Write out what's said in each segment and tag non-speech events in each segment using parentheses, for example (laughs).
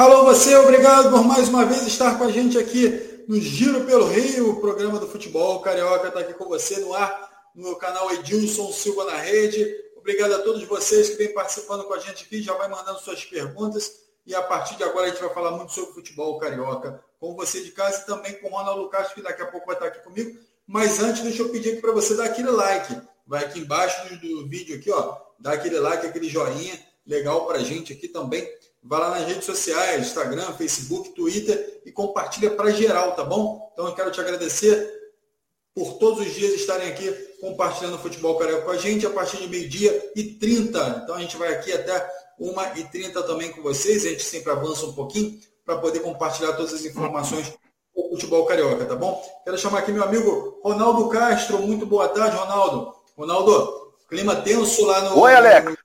Alô, você, obrigado por mais uma vez estar com a gente aqui no Giro pelo Rio, o programa do futebol. Carioca está aqui com você no ar, no canal Edilson Silva na Rede. Obrigado a todos vocês que vêm participando com a gente aqui, já vai mandando suas perguntas. E a partir de agora a gente vai falar muito sobre futebol carioca com você de casa e também com o Ronaldo Castro, que daqui a pouco vai estar aqui comigo. Mas antes, deixa eu pedir aqui para você dar aquele like. Vai aqui embaixo do vídeo aqui, ó, dá aquele like, aquele joinha legal para a gente aqui também Vá lá nas redes sociais, Instagram, Facebook, Twitter e compartilha para geral, tá bom? Então eu quero te agradecer por todos os dias estarem aqui compartilhando o futebol carioca com a gente a partir de meio-dia e 30. Então a gente vai aqui até 1 e 30 também com vocês. A gente sempre avança um pouquinho para poder compartilhar todas as informações do futebol carioca, tá bom? Quero chamar aqui meu amigo Ronaldo Castro. Muito boa tarde, Ronaldo. Ronaldo, clima tenso lá no. Oi, Alex.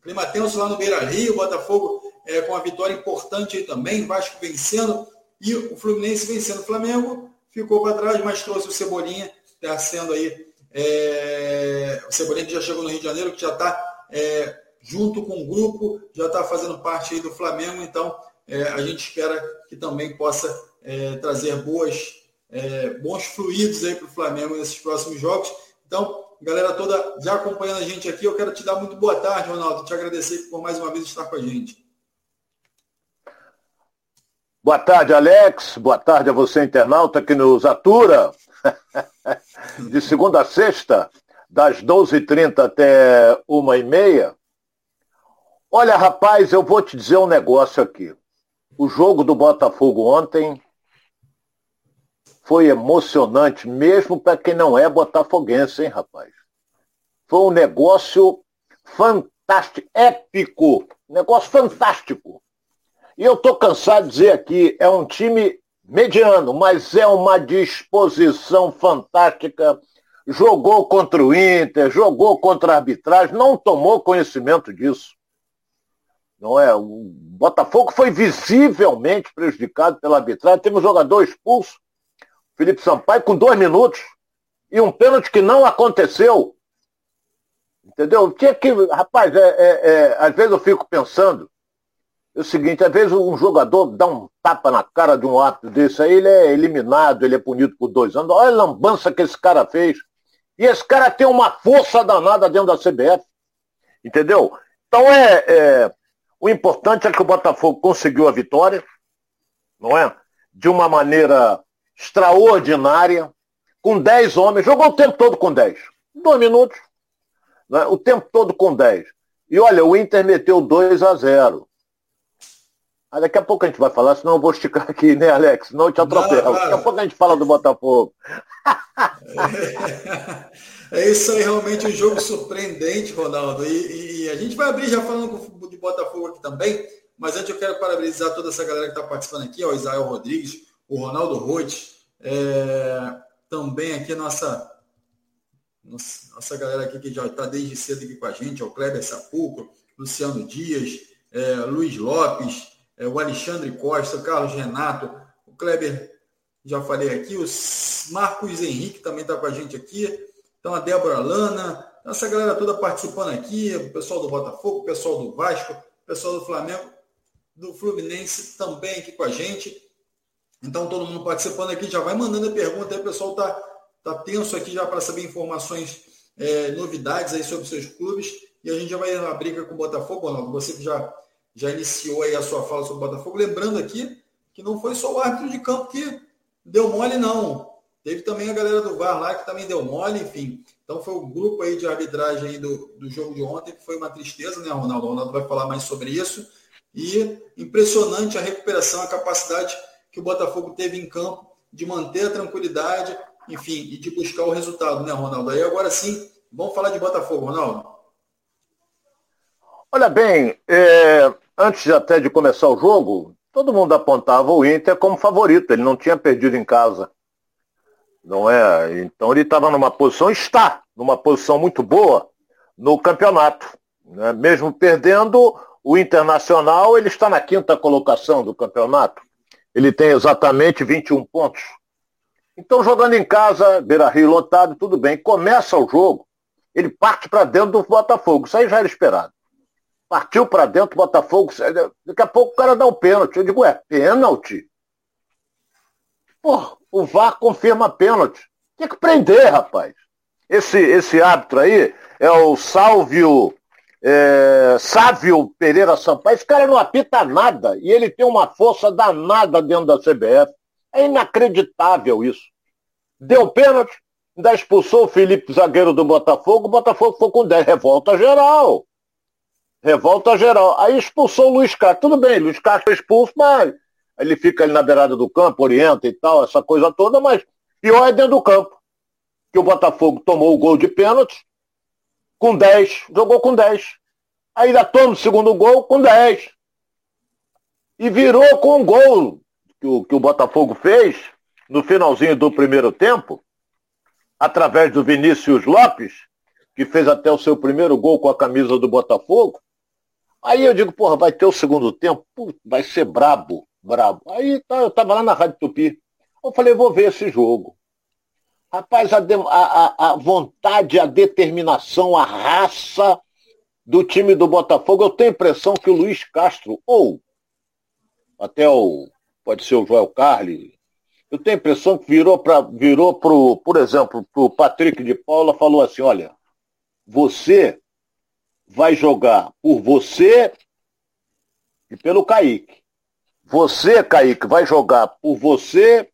Clima tenso lá no Beira Rio, Botafogo é, com uma vitória importante aí também, Vasco vencendo e o Fluminense vencendo. O Flamengo ficou para trás, mas trouxe o Cebolinha, está sendo aí. É, o Cebolinha que já chegou no Rio de Janeiro, que já está é, junto com o grupo, já está fazendo parte aí do Flamengo, então é, a gente espera que também possa é, trazer boas, é, bons fluidos aí para o Flamengo nesses próximos jogos. Então, galera toda já acompanhando a gente aqui, eu quero te dar muito boa tarde, Ronaldo, te agradecer por mais uma vez estar com a gente. Boa tarde, Alex. Boa tarde a você, internauta, que nos atura. (laughs) De segunda a sexta, das 12h30 até 1h30. Olha, rapaz, eu vou te dizer um negócio aqui. O jogo do Botafogo ontem foi emocionante, mesmo para quem não é botafoguense, hein, rapaz? Foi um negócio fantástico, épico, negócio fantástico. E eu estou cansado de dizer aqui, é um time mediano, mas é uma disposição fantástica. Jogou contra o Inter, jogou contra a arbitragem, não tomou conhecimento disso. Não é? O Botafogo foi visivelmente prejudicado pela arbitragem. Teve um jogador expulso, Felipe Sampaio, com dois minutos. E um pênalti que não aconteceu. Entendeu? Tinha que. Rapaz, é, é, é, às vezes eu fico pensando é o seguinte, às vezes um jogador dá um tapa na cara de um ato desse aí, ele é eliminado, ele é punido por dois anos. Olha a lambança que esse cara fez. E esse cara tem uma força danada dentro da CBF. Entendeu? Então é, é, o importante é que o Botafogo conseguiu a vitória, não é? De uma maneira extraordinária, com 10 homens, jogou o tempo todo com 10. Dois minutos, é? o tempo todo com 10. E olha, o Inter meteu 2 a 0. Ah, daqui a pouco a gente vai falar, senão eu vou esticar aqui, né, Alex? Senão eu te atropelo. Daqui a pouco a gente fala do Botafogo. É, (laughs) é isso aí, realmente um jogo surpreendente, Ronaldo. E, e, a gente vai abrir já falando de Botafogo aqui também, mas antes eu quero parabenizar toda essa galera que está participando aqui, ó, o Israel Rodrigues, o Ronaldo Roth, é, também aqui a nossa, nossa, nossa galera aqui que já está desde cedo aqui com a gente, ó, o Kleber Sapuco, Luciano Dias, é, Luiz Lopes, é, o Alexandre Costa, o Carlos Renato, o Kleber, já falei aqui, o Marcos Henrique também está com a gente aqui, então a Débora Lana, essa galera toda participando aqui, o pessoal do Botafogo, o pessoal do Vasco, o pessoal do Flamengo, do Fluminense também aqui com a gente. Então todo mundo participando aqui, já vai mandando a pergunta aí, o pessoal está tá tenso aqui já para saber informações, é, novidades aí sobre seus clubes. E a gente já vai na briga com o Botafogo, Ronaldo. Você que já já iniciou aí a sua fala sobre o Botafogo, lembrando aqui que não foi só o árbitro de campo que deu mole, não. Teve também a galera do VAR lá que também deu mole, enfim. Então foi o grupo aí de arbitragem aí do, do jogo de ontem, que foi uma tristeza, né, Ronaldo? O Ronaldo vai falar mais sobre isso. E impressionante a recuperação, a capacidade que o Botafogo teve em campo de manter a tranquilidade, enfim, e de buscar o resultado, né, Ronaldo? Aí agora sim, vamos falar de Botafogo, Ronaldo. Olha bem, é, antes até de começar o jogo, todo mundo apontava o Inter como favorito. Ele não tinha perdido em casa. Não é? Então ele estava numa posição, está numa posição muito boa no campeonato. Né? Mesmo perdendo, o Internacional ele está na quinta colocação do campeonato. Ele tem exatamente 21 pontos. Então, jogando em casa, Beira Rio lotado, tudo bem. Começa o jogo, ele parte para dentro do Botafogo. Isso aí já era esperado. Partiu para dentro, Botafogo. Daqui a pouco o cara dá o um pênalti. Eu digo, é pênalti? Pô, o VAR confirma pênalti. Tem que prender, rapaz. Esse, esse árbitro aí é o Salvio é, Sávio Pereira Sampaio. Esse cara não apita nada. E ele tem uma força danada dentro da CBF. É inacreditável isso. Deu pênalti, ainda expulsou o Felipe, zagueiro do Botafogo. O Botafogo foi com 10. Revolta geral. Revolta geral. Aí expulsou o Luiz Castro. Tudo bem, Luiz Castro foi expulso, mas ele fica ali na beirada do campo, orienta e tal, essa coisa toda, mas pior é dentro do campo. Que o Botafogo tomou o gol de pênalti com 10, jogou com 10. Ainda toma o segundo gol com 10. E virou com o gol que o, que o Botafogo fez no finalzinho do primeiro tempo, através do Vinícius Lopes, que fez até o seu primeiro gol com a camisa do Botafogo. Aí eu digo, porra, vai ter o segundo tempo? Puta, vai ser brabo brabo. Aí tá, eu tava lá na Rádio Tupi. Eu falei, vou ver esse jogo. Rapaz, a, a, a vontade, a determinação, a raça do time do Botafogo, eu tenho a impressão que o Luiz Castro, ou até o, pode ser o Joel Carli, eu tenho a impressão que virou para, virou pro, por exemplo, pro Patrick de Paula, falou assim, olha, você vai jogar por você e pelo Kaique. Você, Kaique, vai jogar por você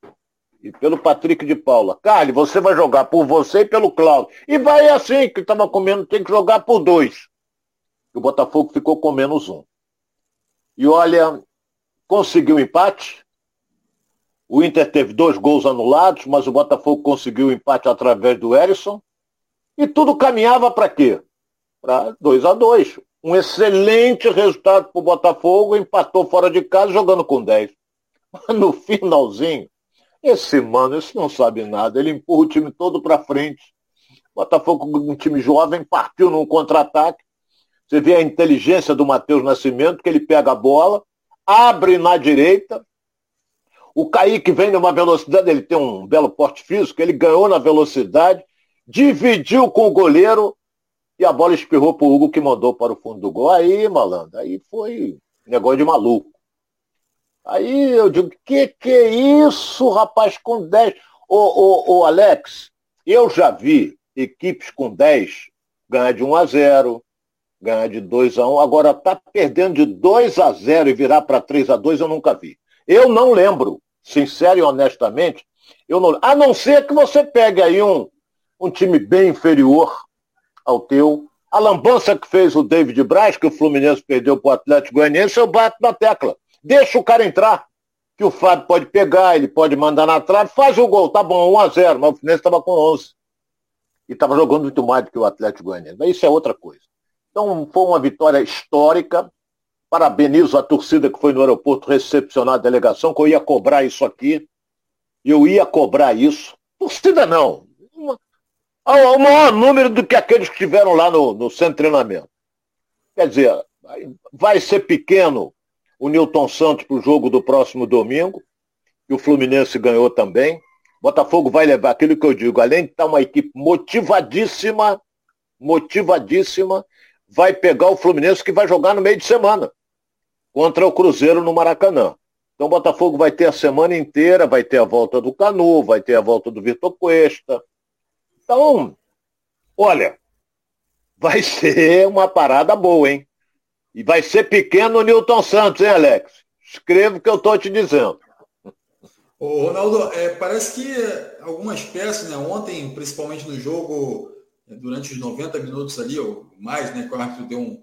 e pelo Patrick de Paula. Carly, você vai jogar por você e pelo Cláudio. E vai assim, que estava comendo, tem que jogar por dois. O Botafogo ficou com menos um. E olha, conseguiu empate. O Inter teve dois gols anulados, mas o Botafogo conseguiu o empate através do Erisson. E tudo caminhava para quê? Para 2 a 2 um excelente resultado para o Botafogo, empatou fora de casa jogando com 10. Mas no finalzinho, esse mano, esse não sabe nada, ele empurra o time todo para frente. Botafogo, um time jovem, partiu num contra-ataque. Você vê a inteligência do Matheus Nascimento, que ele pega a bola, abre na direita. O Kaique vem numa velocidade, ele tem um belo porte físico, ele ganhou na velocidade, dividiu com o goleiro, e a bola espirrou pro Hugo que mandou para o fundo do gol. Aí, malandro, aí foi negócio de maluco. Aí eu digo, que que é isso, rapaz, com 10? Ô, ô, ô, Alex, eu já vi equipes com 10 ganhar de 1 a 0, ganhar de 2 a 1. Agora tá perdendo de 2 a 0 e virar para 3 a 2, eu nunca vi. Eu não lembro, sincero e honestamente, eu não, a não ser que você pegue aí um, um time bem inferior ao teu. A lambança que fez o David Braz, que o Fluminense perdeu para o Atlético Goianiense, eu bato na tecla. Deixa o cara entrar. Que o Fábio pode pegar, ele pode mandar na trave, faz o gol, tá bom, 1x0, mas o Fluminense estava com 11. E estava jogando muito mais do que o Atlético Goianiense. Mas isso é outra coisa. Então foi uma vitória histórica. Parabenizo a torcida que foi no aeroporto recepcionar a delegação, que eu ia cobrar isso aqui. Eu ia cobrar isso. Torcida não ao maior número do que aqueles que estiveram lá no, no centro de treinamento. Quer dizer, vai ser pequeno o Newton Santos para o jogo do próximo domingo, e o Fluminense ganhou também. Botafogo vai levar aquilo que eu digo, além de estar uma equipe motivadíssima, motivadíssima, vai pegar o Fluminense que vai jogar no meio de semana contra o Cruzeiro no Maracanã. Então o Botafogo vai ter a semana inteira, vai ter a volta do Canu, vai ter a volta do Vitor Cuesta, então, olha, vai (laughs) ser uma parada boa, hein? E vai ser pequeno Newton Santos, hein, Alex? Escreva o que eu estou te dizendo. Ô, Ronaldo, é, parece que algumas peças, né, ontem, principalmente no jogo, é, durante os 90 minutos ali, ou mais, né, que o árbitro deu um,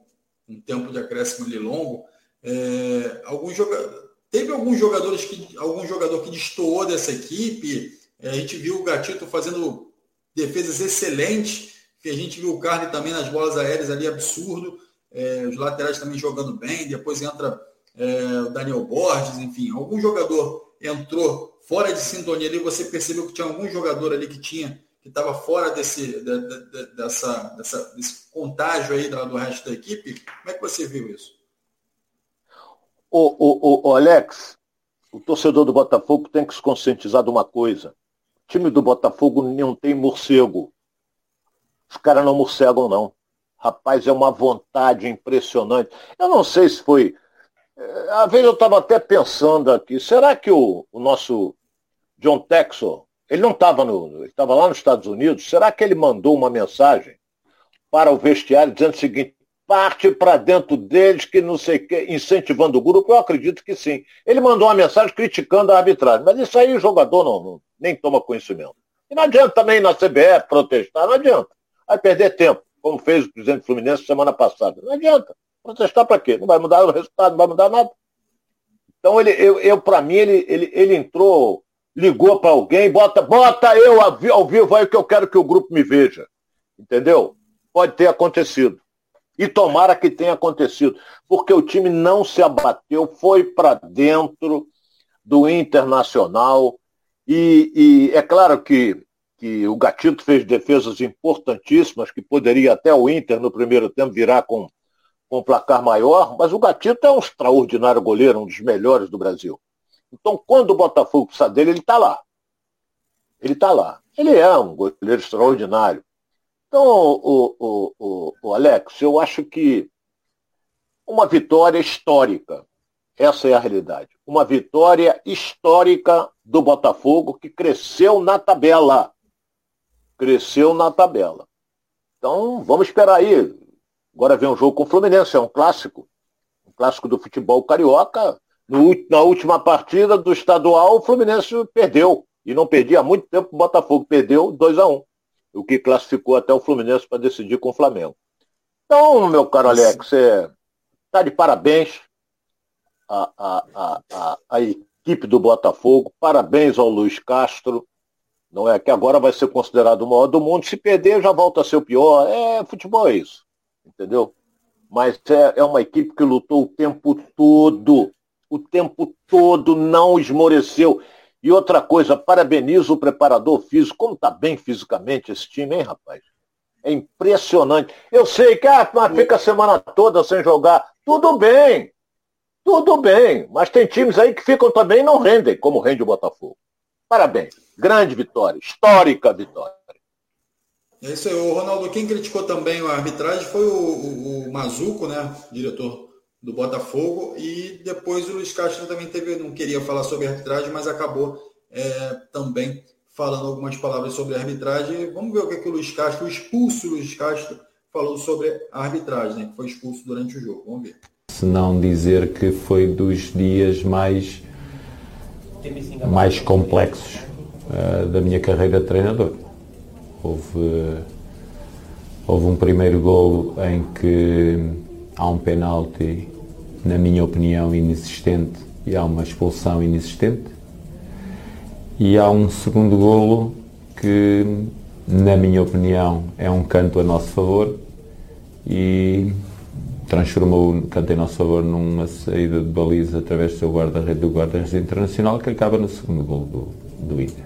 um tempo de acréscimo ali longo, é, alguns joga... teve alguns jogadores que, algum jogador que destoou dessa equipe, é, a gente viu o Gatito fazendo defesas excelentes, que a gente viu o Carne também nas bolas aéreas ali, absurdo, é, os laterais também jogando bem, depois entra é, o Daniel Borges, enfim, algum jogador entrou fora de sintonia ali, você percebeu que tinha algum jogador ali que tinha, que estava fora desse, de, de, de, dessa, dessa, desse contágio aí do, do resto da equipe, como é que você viu isso? O, o, o, Alex, o torcedor do Botafogo tem que se conscientizar de uma coisa time do Botafogo não tem morcego. Os caras não morcegam, não. rapaz, é uma vontade impressionante. Eu não sei se foi. Eh, às vezes eu estava até pensando aqui, será que o, o nosso John Texel, ele não estava no. Ele estava lá nos Estados Unidos, será que ele mandou uma mensagem para o vestiário dizendo o seguinte, parte para dentro deles, que não sei o que, incentivando o grupo, eu acredito que sim. Ele mandou uma mensagem criticando a arbitragem, mas isso aí o jogador não, não nem toma conhecimento. E não adianta também na CBF protestar, não adianta. Vai perder tempo, como fez o presidente Fluminense semana passada. Não adianta. Protestar para quê? Não vai mudar o resultado, não vai mudar nada. Então, ele, eu, eu para mim, ele, ele, ele entrou, ligou para alguém, bota, bota eu ao vivo aí que eu quero que o grupo me veja. Entendeu? Pode ter acontecido. E tomara que tenha acontecido, porque o time não se abateu, foi para dentro do Internacional. E, e, é claro que, que o Gatito fez defesas importantíssimas, que poderia até o Inter no primeiro tempo virar com, com um placar maior, mas o Gatito é um extraordinário goleiro, um dos melhores do Brasil. Então, quando o Botafogo precisa dele, ele está lá. Ele está lá. Ele é um goleiro extraordinário. Então, o, o, o, o Alex, eu acho que uma vitória histórica. Essa é a realidade. Uma vitória histórica do Botafogo que cresceu na tabela. Cresceu na tabela. Então, vamos esperar aí. Agora vem um jogo com o Fluminense, é um clássico. Um clássico do futebol carioca. No, na última partida do estadual, o Fluminense perdeu. E não perdia há muito tempo, o Botafogo perdeu 2 a 1 o que classificou até o Fluminense para decidir com o Flamengo. Então, meu caro Alex, você está de parabéns à, à, à, à, equipe do Botafogo, parabéns ao Luiz Castro, não é que agora vai ser considerado o maior do mundo, se perder já volta a ser o pior, é, futebol é isso, entendeu? Mas é, é uma equipe que lutou o tempo todo, o tempo todo, não esmoreceu. E outra coisa, parabenizo o preparador físico. Como está bem fisicamente esse time, hein, rapaz? É impressionante. Eu sei que ah, fica a semana toda sem jogar. Tudo bem. Tudo bem. Mas tem times aí que ficam também e não rendem, como rende o Botafogo. Parabéns. Grande vitória. Histórica vitória. É isso aí. O Ronaldo, quem criticou também a arbitragem foi o, o, o Mazuco, né? Diretor do Botafogo e depois o Luiz Castro também teve, não queria falar sobre arbitragem, mas acabou é, também falando algumas palavras sobre arbitragem. Vamos ver o que, é que o Luiz Castro, o expulso Luiz Castro, falou sobre a arbitragem, né, que foi expulso durante o jogo. Vamos ver. Se não dizer que foi dos dias mais, mais complexos uh, da minha carreira de treinador. Houve, houve um primeiro gol em que há um penalti na minha opinião, inexistente e há uma expulsão inexistente. E há um segundo golo que, na minha opinião, é um canto a nosso favor e transformou o canto em nosso favor numa saída de baliza através do seu guarda-redes do guarda-redes internacional que acaba no segundo golo do, do Inter.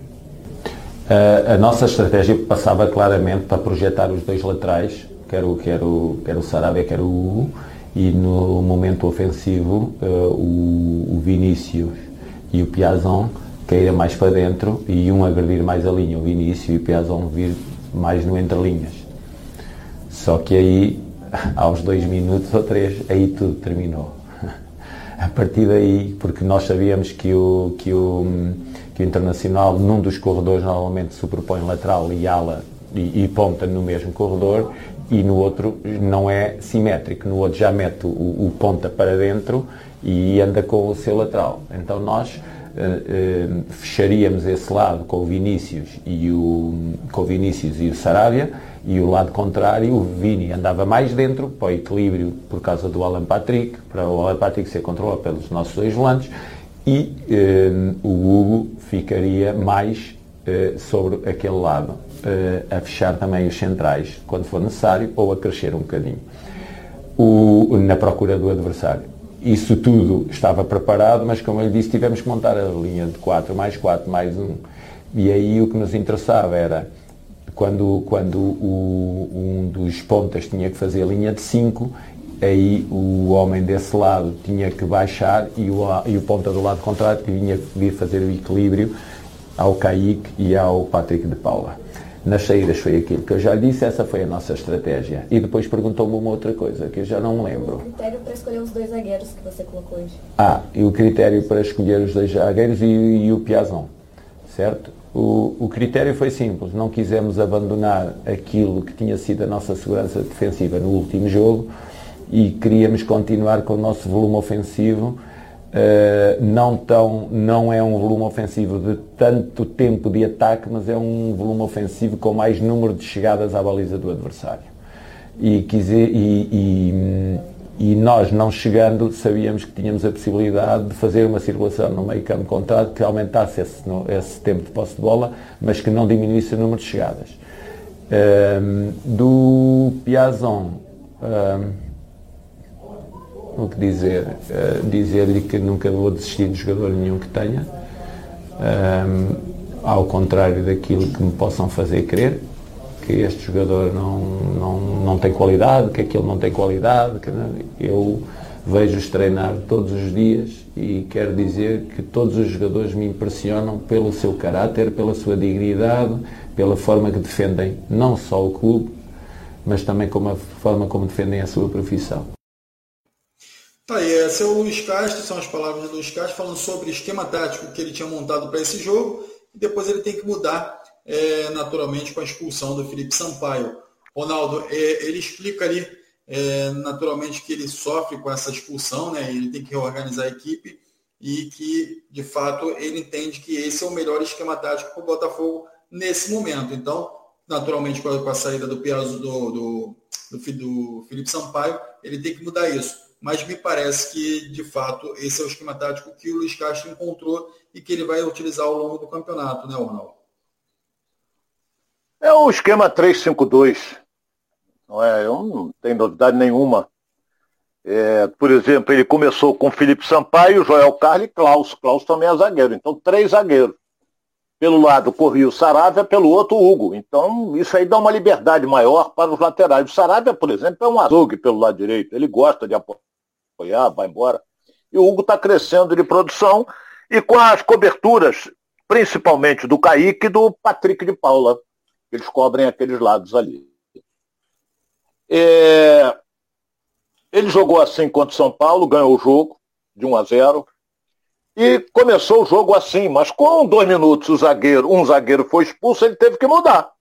A, nossa estratégia passava claramente para projetar os dois laterais, quer o, quer o, quer o Sarabia, quer o Hugo, e no momento ofensivo uh, o, o Vinícius e o Piazon caíram mais para dentro e um agredir mais a linha, o Vinícius e o Piazon vir mais no entrelinhas. Só que aí, aos dois minutos ou três, aí tudo terminou. A partir daí, porque nós sabíamos que o, que o, que o Internacional, num dos corredores, normalmente superpõe lateral e ala e, e ponta no mesmo corredor e no outro não é simétrico, no outro já mete o, o ponta para dentro e anda com o seu lateral. Então nós uh, uh, fecharíamos esse lado com o Vinícius e o, com o Vinícius e o Sarabia e o lado contrário, o Vini andava mais dentro para o equilíbrio por causa do Alan Patrick, para o Alan Patrick ser controlado pelos nossos dois volantes e uh, o Hugo ficaria mais sobre aquele lado uh, a fechar também os centrais quando for necessário ou a crescer um bocadinho o, na procura do adversário. Isso tudo estava preparado, mas como eu lhe disse, tivemos que montar a linha de 4 mais 4 mais 1. E aí o que nos interessava era quando, quando o, um dos pontas tinha que fazer a linha de 5, aí o homem desse lado tinha que baixar e o, e o ponta do lado contrário tinha que vir fazer o equilíbrio ao Kaique e ao Patrick de Paula. nas saídas foi aquilo que eu já disse, essa foi a nossa estratégia. E depois perguntou-me uma outra coisa, que eu já não me lembro. O critério para escolher os dois zagueiros que você colocou hoje. Ah, e o critério para escolher os dois zagueiros e, e o Piazon, certo? O, o, critério foi simples, não quisemos abandonar aquilo que tinha sido a nossa segurança defensiva no último jogo e queríamos continuar com o nosso volume ofensivo Uh, não, tão, não é um volume ofensivo de tanto tempo de ataque, mas é um volume ofensivo com mais número de chegadas à baliza do adversário. E, quiser, e, e, e, nós, não chegando, sabíamos que tínhamos a possibilidade de fazer uma circulação no meio campo contrário que aumentasse esse, esse tempo de posse de bola, mas que não diminuísse o número de chegadas. Uh, do Piazon. Uh, o que dizer? Uh, Dizer-lhe que nunca vou desistir de jogador nenhum que tenha, um, ao contrário daquilo que me possam fazer crer, que este jogador não, não, não tem qualidade, que aquele não tem qualidade. Que eu vejo-os treinar todos os dias e quero dizer que todos os jogadores me impressionam pelo seu caráter, pela sua dignidade, pela forma que defendem não só o clube, mas também como a forma como defendem a sua profissão. Tá aí, esse é o Luiz Castro, são as palavras do Luiz Castro falando sobre o esquema tático que ele tinha montado para esse jogo e depois ele tem que mudar é, naturalmente com a expulsão do Felipe Sampaio. Ronaldo, é, ele explica ali é, naturalmente que ele sofre com essa expulsão, né? Ele tem que reorganizar a equipe e que de fato ele entende que esse é o melhor esquema tático para o Botafogo nesse momento. Então, naturalmente com a, saída do Piazzo do, do, do, do Felipe Sampaio, ele tem que mudar isso mas me parece que, de fato, esse é o esquema tático que o Luiz Castro encontrou e que ele vai utilizar ao longo do campeonato, né, Ronaldo? É o esquema 3-5-2. Não é, eu não tenho novidade nenhuma. É, por exemplo, ele começou com Felipe Sampaio, Joel Carlos e Klaus. Klaus também é zagueiro. Então, três zagueiros. Pelo lado corria o Saravia, pelo outro o Hugo. Então, isso aí dá uma liberdade maior para os laterais. O Saravia, por exemplo, é um azougue pelo lado direito. Ele gosta de apoiar, vai embora. E o Hugo está crescendo de produção e com as coberturas, principalmente do Kaique e do Patrick de Paula. Eles cobrem aqueles lados ali. É... Ele jogou assim contra o São Paulo, ganhou o jogo de 1 a 0. E começou o jogo assim, mas com dois minutos o zagueiro, um zagueiro foi expulso, ele teve que mudar.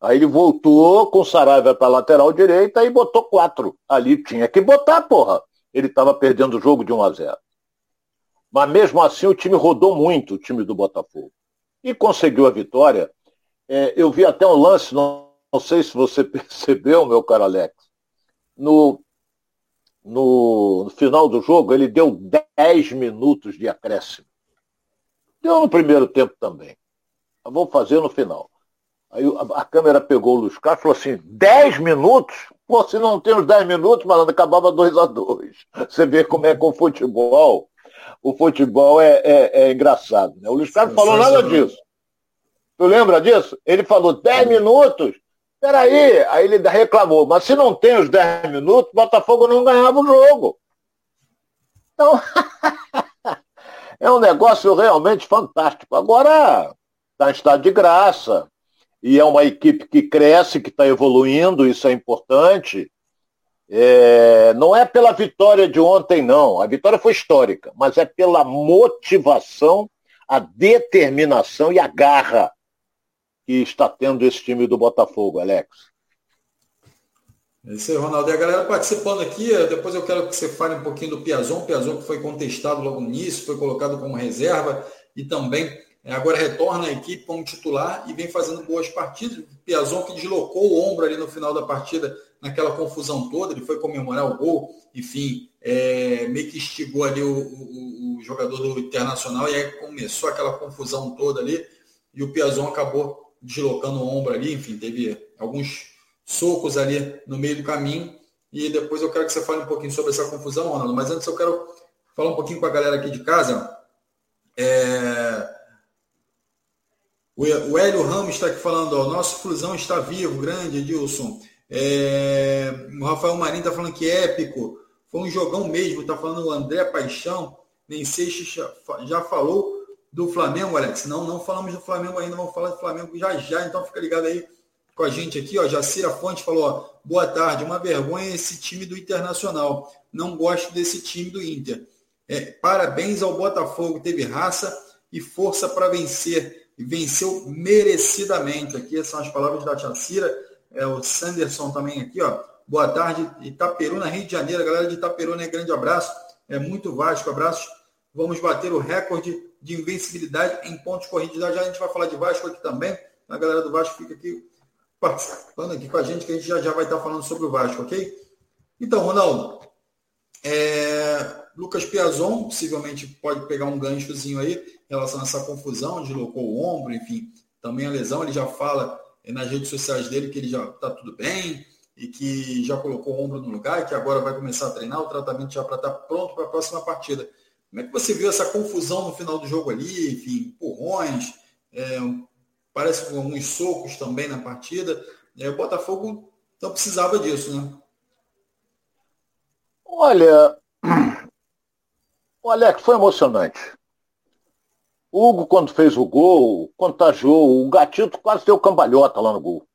Aí ele voltou com o Saraiva para lateral direita e botou quatro. Ali tinha que botar, porra ele estava perdendo o jogo de 1 a 0. Mas mesmo assim o time rodou muito, o time do Botafogo. E conseguiu a vitória. É, eu vi até um lance, não, não, sei se você (laughs) percebeu, meu caro Alex. No, no, no final do jogo, ele deu 10 minutos de acréscimo. Deu no primeiro tempo também. Mas vou fazer no final. Aí a, a câmera pegou o Luiz Carlos e falou assim: 10 minutos? Pô, se não tem os 10 minutos, malandro, acabava 2 a 2 (laughs) Você vê como é com o futebol. O futebol é, é, é engraçado. Né? O Luiz Carlos falou nada disso. Tu lembra disso? Ele falou 10 minutos. Peraí, aí ele reclamou, mas se não tem os 10 minutos, o Botafogo não ganhava o jogo. Então, (laughs) é um negócio realmente fantástico. Agora, está em estado de graça e é uma equipe que cresce, que está evoluindo, isso é importante. É, não é pela vitória de ontem, não. A vitória foi histórica, mas é pela motivação, a determinação e a garra que está tendo esse time do Botafogo, Alex. É isso aí, Ronaldo. E a galera participando aqui, depois eu quero que você fale um pouquinho do Piazon. Piazon que foi contestado logo início, foi colocado como reserva e também é, agora retorna à equipe como titular e vem fazendo boas partidas. Piazon que deslocou o ombro ali no final da partida, naquela confusão toda, ele foi comemorar o gol, enfim, é, meio que instigou ali o, o, o, jogador do Internacional e aí começou aquela confusão toda ali e o Piazon acabou deslocando o ombro ali, enfim, teve alguns socos ali no meio do caminho e depois eu quero que você fale um pouquinho sobre essa confusão, Ronaldo, mas antes eu quero falar um pouquinho com a galera aqui de casa. É, o Hélio Ramos está aqui falando, ó, nosso Flusão está vivo, grande, Edilson. É, o Rafael Marinho está falando que é épico. Foi um jogão mesmo, está falando o André Paixão. Nem sei se já falou do Flamengo, Alex? Não, não falamos do Flamengo ainda, vamos falar do Flamengo já já, então fica ligado aí com a gente aqui, ó. Jacira Fonte falou, ó, boa tarde, uma vergonha esse time do Internacional. Não gosto desse time do Inter. É, parabéns ao Botafogo, teve raça e força para vencer. E venceu merecidamente. Aqui são as palavras da Jacira. É, o Sanderson também aqui, ó. Boa tarde, Itaperuna, Rio de Janeiro. Galera de Itaperuna, né? grande abraço. É muito Vasco, abraços. Vamos bater o recorde de invencibilidade em pontos corridos. Já, já a gente vai falar de Vasco aqui também. A galera do Vasco fica aqui participando aqui com a gente, que a gente já, já vai estar falando sobre o Vasco, ok? Então, Ronaldo, é, Lucas Piazon possivelmente pode pegar um ganchozinho aí em relação a essa confusão, deslocou o ombro, enfim, também a lesão, ele já fala nas redes sociais dele que ele já está tudo bem e que já colocou o ombro no lugar e que agora vai começar a treinar, o tratamento já para estar tá pronto para a próxima partida. Como é que você viu essa confusão no final do jogo ali, enfim, empurrões, é, parece com alguns socos também na partida. É, o Botafogo não precisava disso, né? Olha, (clears throat) o Alex foi emocionante. O Hugo, quando fez o gol, contagiou. O Gatito quase deu cambalhota lá no gol.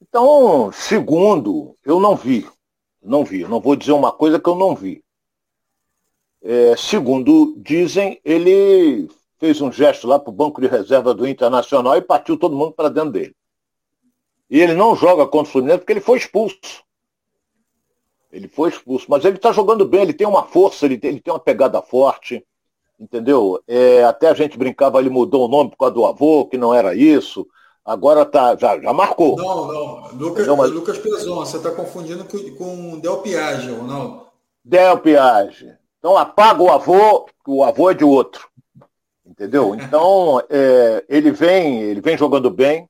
Então, segundo, eu não vi. Não vi. Não vou dizer uma coisa que eu não vi. É, segundo dizem, ele fez um gesto lá para o banco de reserva do Internacional e partiu todo mundo para dentro dele. E ele não joga contra o Fluminense porque ele foi expulso. Ele foi expulso. Mas ele está jogando bem, ele tem uma força, ele tem, ele tem uma pegada forte. Entendeu? É, até a gente brincava, ele mudou o nome por causa do avô, que não era isso. Agora tá, já, já marcou. Não, não. Lucas, não, mas... Lucas Pezon, você está confundindo com, com Del Piage, Ronaldo. Del Piage. Então apaga o avô, o avô é de outro. Entendeu? Então, é, ele, vem, ele vem jogando bem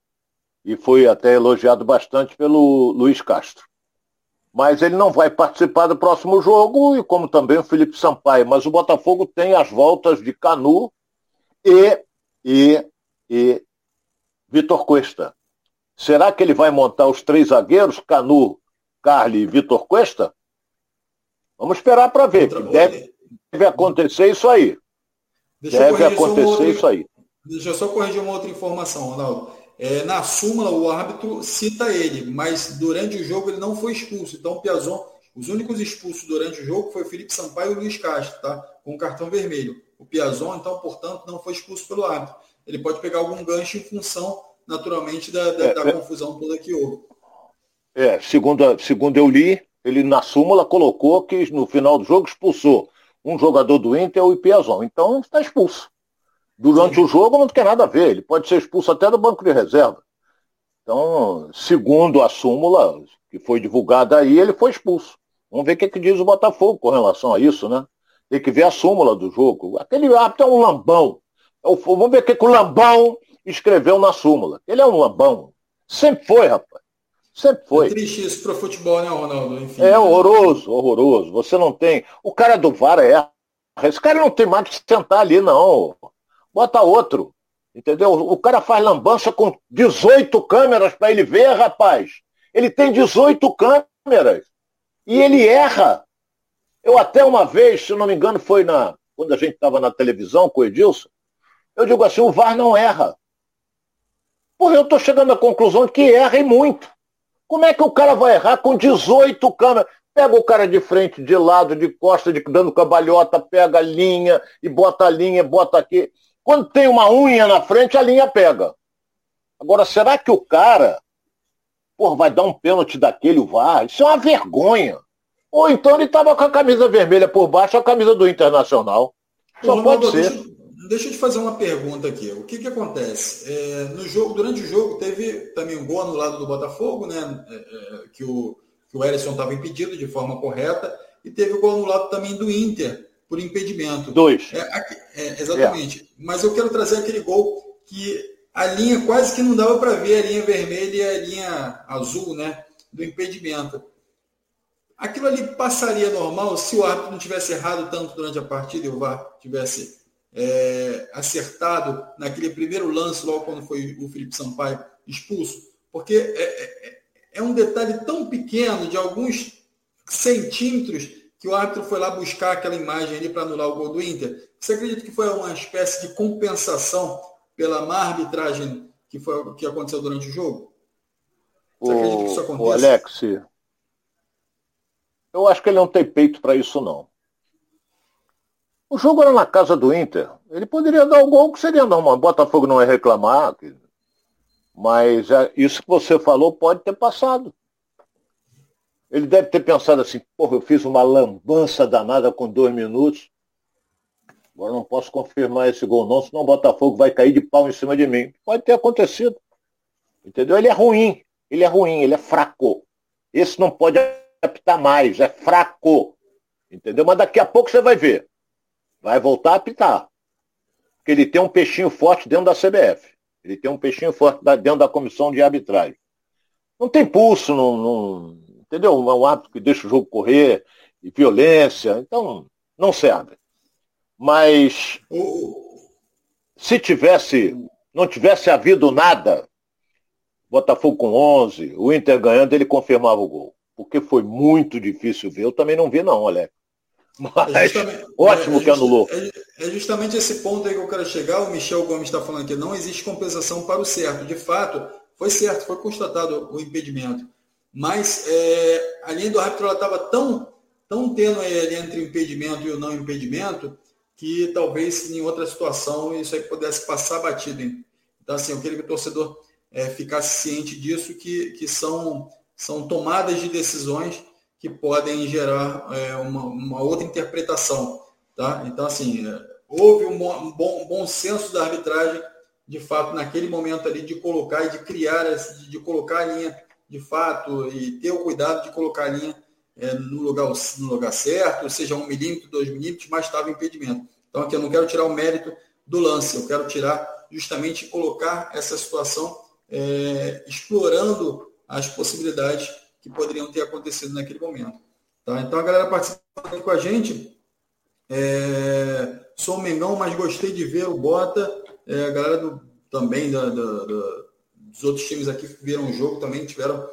e foi até elogiado bastante pelo Luiz Castro. Mas ele não vai participar do próximo jogo, e como também o Felipe Sampaio. Mas o Botafogo tem as voltas de Canu e, e, e Vitor Cuesta. Será que ele vai montar os três zagueiros, Canu, Carli e Vitor Cuesta? Vamos esperar para ver. Deve, deve acontecer isso aí. Deixa Deve acontecer isso aí. Deixa eu só corrigir uma outra informação, Ronaldo. É, na súmula, o árbitro cita ele, mas durante o jogo ele não foi expulso. Então, o Piazon, os únicos expulsos durante o jogo foi o Felipe Sampaio e o Luiz Castro, tá? com cartão vermelho. O Piazon, então, portanto, não foi expulso pelo árbitro. Ele pode pegar algum gancho em função, naturalmente, da, da, é, da é, confusão toda que houve. É, segundo, segundo eu li, ele na súmula colocou que no final do jogo expulsou um jogador do Inter é o Piazon. Então está expulso. Durante Sim. o jogo não tem nada a ver. Ele pode ser expulso até do banco de reserva. Então, segundo a súmula que foi divulgada aí, ele foi expulso. Vamos ver o que, que diz o Botafogo com relação a isso, né? Tem que ver a súmula do jogo. Aquele árbitro é um lambão. É vamos ver o que, que o lambão escreveu na súmula. Ele é um lambão. Sempre foi, rapaz. Sempre foi. É triste isso para o futebol, né, Ronaldo? Enfim, é horroroso, horroroso. Você não tem. O cara do VAR é. Esse cara não tem mais que sentar ali, não. Bota outro. Entendeu? O cara faz lambança com 18 câmeras para ele ver, rapaz. Ele tem 18 câmeras. E ele erra. Eu até uma vez, se não me engano, foi na quando a gente estava na televisão com o Edilson, eu digo assim, o VAR não erra. Porque eu estou chegando à conclusão de que erra e muito. Como é que o cara vai errar com 18 câmeras? Pega o cara de frente, de lado, de costa, de, dando cambalhota, pega a linha e bota a linha, bota aqui. Quando tem uma unha na frente, a linha pega. Agora, será que o cara pô, vai dar um pênalti daquele, o VAR? Isso é uma vergonha. Ou então ele estava com a camisa vermelha por baixo, a camisa do Internacional. Só pode ser. Deixa, Deixa eu te fazer uma pergunta aqui. O que, que acontece? É, no jogo, durante o jogo, teve também um gol no lado do Botafogo, né? É, é, que o, que o Erisson estava impedido de forma correta, e teve o gol no lado também do Inter, por impedimento. Dois. É, é, exatamente. É. Mas eu quero trazer aquele gol que a linha quase que não dava para ver a linha vermelha e a linha azul, né? Do impedimento. Aquilo ali passaria normal se o árbitro não tivesse errado tanto durante a partida e o VAR tivesse é, acertado naquele primeiro lance, logo quando foi o Felipe Sampaio expulso, porque é, é, é um detalhe tão pequeno, de alguns centímetros, que o árbitro foi lá buscar aquela imagem ali para anular o gol do Inter. Você acredita que foi uma espécie de compensação pela má arbitragem que, foi, que aconteceu durante o jogo? Você o, acredita que isso aconteça? O Alex, eu acho que ele não tem peito para isso, não. O jogo era na casa do Inter. Ele poderia dar o gol que seria normal. Botafogo não é reclamar. Mas é, isso que você falou pode ter passado. Ele deve ter pensado assim, porra, eu fiz uma lambança danada com dois minutos. Agora não posso confirmar esse gol não, senão o Botafogo vai cair de pau em cima de mim. Pode ter acontecido. Entendeu? Ele é ruim. Ele é ruim, ele é fraco. Esse não pode apitar mais, é fraco. Entendeu? Mas daqui a pouco você vai ver. Vai voltar a apitar. Porque ele tem um peixinho forte dentro da CBF. Ele tem um peixinho forte dentro da comissão de arbitragem. Não tem pulso, não, não, entendeu? É um hábito que deixa o jogo correr, e violência, então não serve. Mas se tivesse, não tivesse havido nada, Botafogo com 11, o Inter ganhando, ele confirmava o gol. Porque foi muito difícil ver. Eu também não vi não, Alex. Mas é ótimo é, que anulou. É, é, justamente esse ponto aí que eu quero chegar. O Michel Gomes está falando aqui. Não existe compensação para o certo. De fato, foi certo, foi constatado o impedimento. Mas é, a linha do árbitro estava tão, tão tênue ali entre o impedimento e o não impedimento que talvez em outra situação isso aí pudesse passar batido. Hein? Então, assim, eu queria que o torcedor é, ficasse ciente disso, que, que são, são tomadas de decisões que podem gerar é, uma, uma, outra interpretação. Tá? Então, assim, é, houve um bom, um bom, senso da arbitragem, de fato, naquele momento ali, de colocar e de criar, de, de colocar a linha de fato e ter o cuidado de colocar a linha é, no, lugar, no lugar certo, seja um milímetro, dois milímetros, mas estava impedimento. Então, aqui eu não quero tirar o mérito do lance, eu quero tirar justamente colocar essa situação é, explorando as possibilidades que poderiam ter acontecido naquele momento. Tá? Então, a galera participando com a gente, é, sou Mengão, mas gostei de ver o Bota, é, a galera do, também da, da, da, dos outros times aqui que viram o jogo também tiveram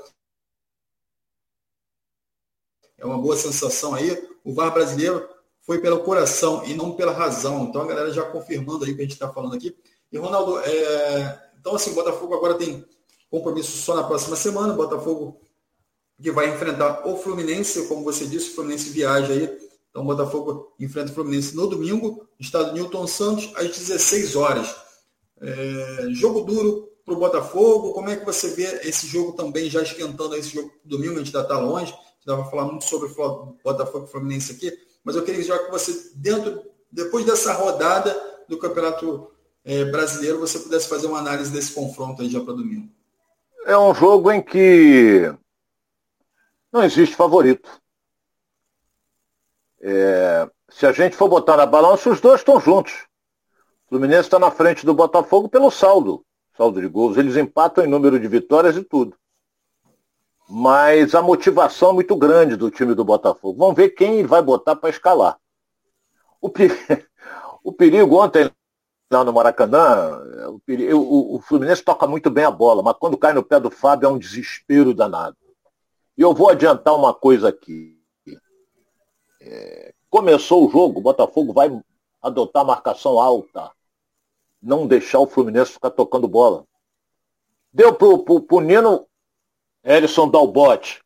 é uma boa sensação aí. O VAR brasileiro foi pelo coração e não pela razão. Então a galera já confirmando aí o que a gente está falando aqui. E Ronaldo, é, então, assim, Botafogo agora tem compromisso só na próxima semana. Botafogo que vai enfrentar o Fluminense, como você disse, o Fluminense viaja aí. Então, o Botafogo enfrenta o Fluminense no domingo, estado Newton Santos, às 16 horas. É, jogo duro para o Botafogo. Como é que você vê esse jogo também já esquentando esse jogo domingo? A gente ainda está longe. A gente ainda vai falar muito sobre o Botafogo e Fluminense aqui. Mas eu queria já que você, dentro, depois dessa rodada do Campeonato é, brasileiro, você pudesse fazer uma análise desse confronto aí já para domingo. É um jogo em que não existe favorito. É, se a gente for botar na balança, os dois estão juntos. O Fluminense está na frente do Botafogo pelo saldo, saldo de gols. Eles empatam em número de vitórias e tudo. Mas a motivação é muito grande do time do Botafogo. Vamos ver quem vai botar para escalar. O, perigo, (laughs) o perigo ontem lá no Maracanã, o, o, o, Fluminense toca muito bem a bola, mas quando cai no pé do Fábio é um desespero danado. E eu vou adiantar uma coisa aqui. É, começou o jogo, o Botafogo vai adotar marcação alta. Não deixar o Fluminense ficar tocando bola. Deu pro, pro, pro Nino Ellison dar o bote.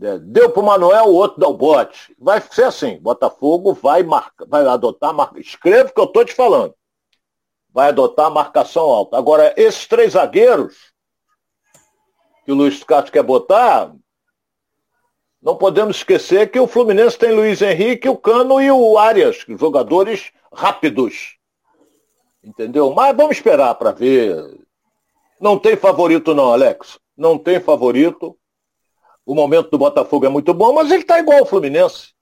É, deu pro Manuel, o outro dá o bote. Vai ser assim, Botafogo vai, marca, vai adotar, marca, escreva o que eu estou te falando vai adotar marcação alta. Agora, esses três zagueiros que o Luiz Castro quer botar, não podemos esquecer que o Fluminense tem Luiz Henrique, o Cano e o Arias, jogadores rápidos. Entendeu? Mas vamos esperar para ver. Não tem favorito não, Alex. Não tem favorito. O momento do Botafogo é muito bom, mas ele está igual ao Fluminense.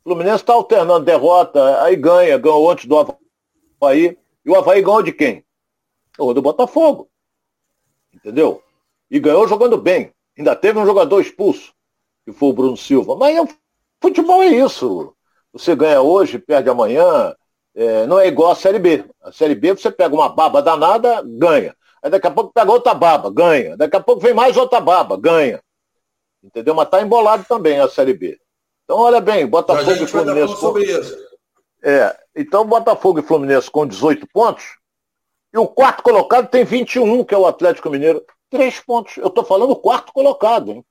O Fluminense está alternando derrota, aí ganha, ganhou antes do Havaí. E o Havaí ganhou de quem? O do Botafogo. Entendeu? E ganhou jogando bem. Ainda teve um jogador expulso, que foi o Bruno Silva. Mas é, futebol é isso. Você ganha hoje, perde amanhã. É, não é igual a Série B. A Série B você pega uma baba danada, ganha. Aí daqui a pouco pega outra baba, ganha. Daqui a pouco vem mais outra baba, ganha. Entendeu? Mas tá embolado também a Série B. Então olha bem, Botafogo e Fluminense. Isso. É, então Botafogo e Fluminense com 18 pontos. E o quarto colocado tem 21, que é o Atlético Mineiro. Três pontos. Eu estou falando o quarto colocado, hein?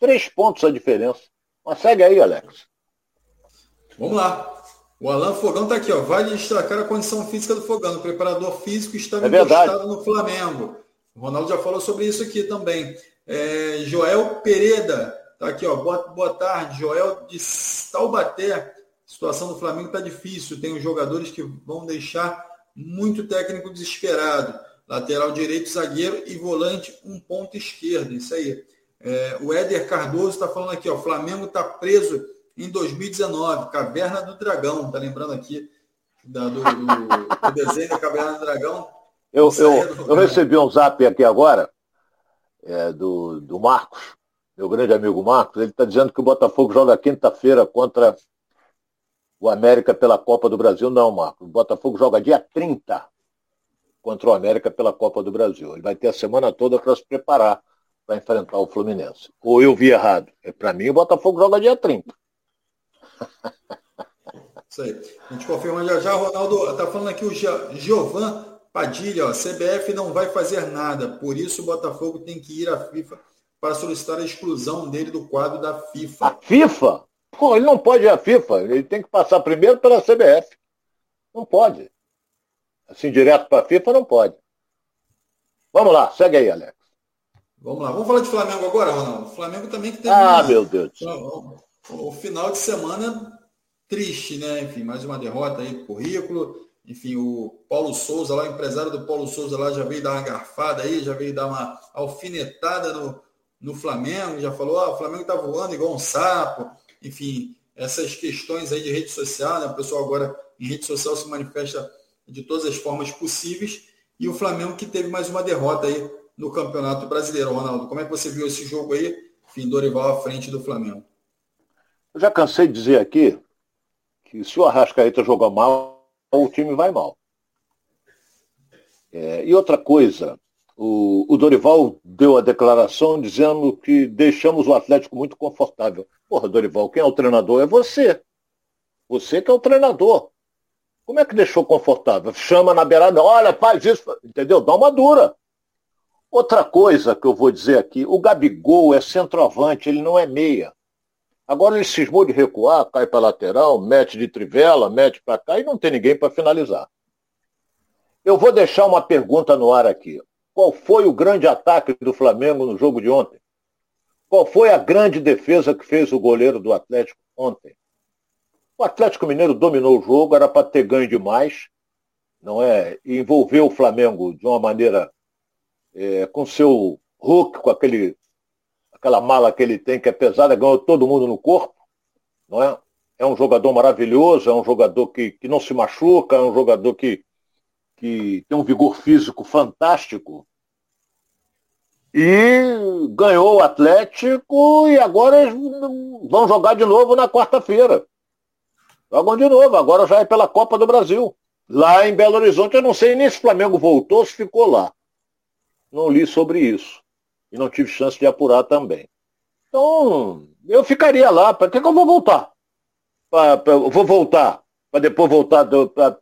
Três pontos a diferença. Mas segue aí, Alex. Vamos lá. O Alan Fogão está aqui, ó. Vale destacar a condição física do Fogão. O preparador físico estava é encostado no Flamengo. O Ronaldo já falou sobre isso aqui também. É, Joel Pereda está aqui, ó. Boa, boa tarde, Joel de Taubaté. A situação do Flamengo está difícil. Tem os jogadores que vão deixar muito técnico desesperado. Lateral direito, zagueiro e volante, um ponto esquerdo. Isso aí. É, o Éder Cardoso está falando aqui, ó. Flamengo está preso em 2019, Caverna do Dragão, tá lembrando aqui da, do, do, do, desenho da Caverna do Dragão? Eu, eu, eu recebi um zap aqui agora é, do, do Marcos, meu grande amigo Marcos, ele está dizendo que o Botafogo joga quinta-feira contra o América pela Copa do Brasil. Não, Marcos, o Botafogo joga dia 30 contra o América pela Copa do Brasil. Ele vai ter a semana toda para se preparar para enfrentar o Fluminense. Ou eu vi errado. É, para mim, o Botafogo joga dia 30. (laughs) Isso aí. A gente confirma já já. Ronaldo, está falando aqui o Giovan Padilha, ó, CBF não vai fazer nada, por isso o Botafogo tem que ir à FIFA para solicitar a exclusão dele do quadro da FIFA. A FIFA? Pô, ele não pode ir à FIFA, ele tem que passar primeiro pela CBF. Não pode. Assim, direto para a FIFA, não pode. Vamos lá, segue aí, Alex. Vamos lá, vamos falar de Flamengo agora, Ronaldo. Flamengo também que tem. Ah, meu Deus o final de semana triste, né? Enfim, mais uma derrota aí currículo. Enfim, o Paulo Souza lá, o empresário do Paulo Souza lá já veio dar uma garfada aí, já veio dar uma alfinetada no, no Flamengo, já falou, ah, o Flamengo tá voando igual um sapo. Enfim, essas questões aí de rede social, né? O pessoal agora em rede social se manifesta de todas as formas possíveis. E o Flamengo que teve mais uma derrota aí no Campeonato Brasileiro. Ronaldo, como é que você viu esse jogo aí? Enfim, Dorival à frente do Flamengo. Eu já cansei de dizer aqui que se o Arrascaeta jogar mal, o time vai mal. É, e outra coisa, o, o, Dorival deu a declaração dizendo que deixamos o Atlético muito confortável. Porra, Dorival, quem é o treinador é você. Você que é o treinador. Como é que deixou confortável? Chama na beirada, olha, faz isso, entendeu? Dá uma dura. Outra coisa que eu vou dizer aqui, o Gabigol é centroavante, ele não é meia. Agora ele cismou de recuar, cai para lateral, mete de trivela, mete para cá e não tem ninguém para finalizar. Eu vou deixar uma pergunta no ar aqui. Qual foi o grande ataque do Flamengo no jogo de ontem? Qual foi a grande defesa que fez o goleiro do Atlético ontem? O Atlético Mineiro dominou o jogo, era para ter ganho demais, não é? E envolveu o Flamengo de uma maneira é, com seu Hulk, com aquele aquela mala que ele tem, que é pesada, ganhou todo mundo no corpo, não é? É um jogador maravilhoso, é um jogador que, que não se machuca, é um jogador que, que tem um vigor físico fantástico. E ganhou o Atlético e agora vão jogar de novo na quarta-feira. Jogam de novo, agora já é pela Copa do Brasil. Lá em Belo Horizonte, eu não sei nem se o Flamengo voltou, se ficou lá. Não li sobre isso e não tive chance de apurar também. Então, eu ficaria lá. Para que, que eu vou voltar? Pra, pra, eu vou voltar para depois voltar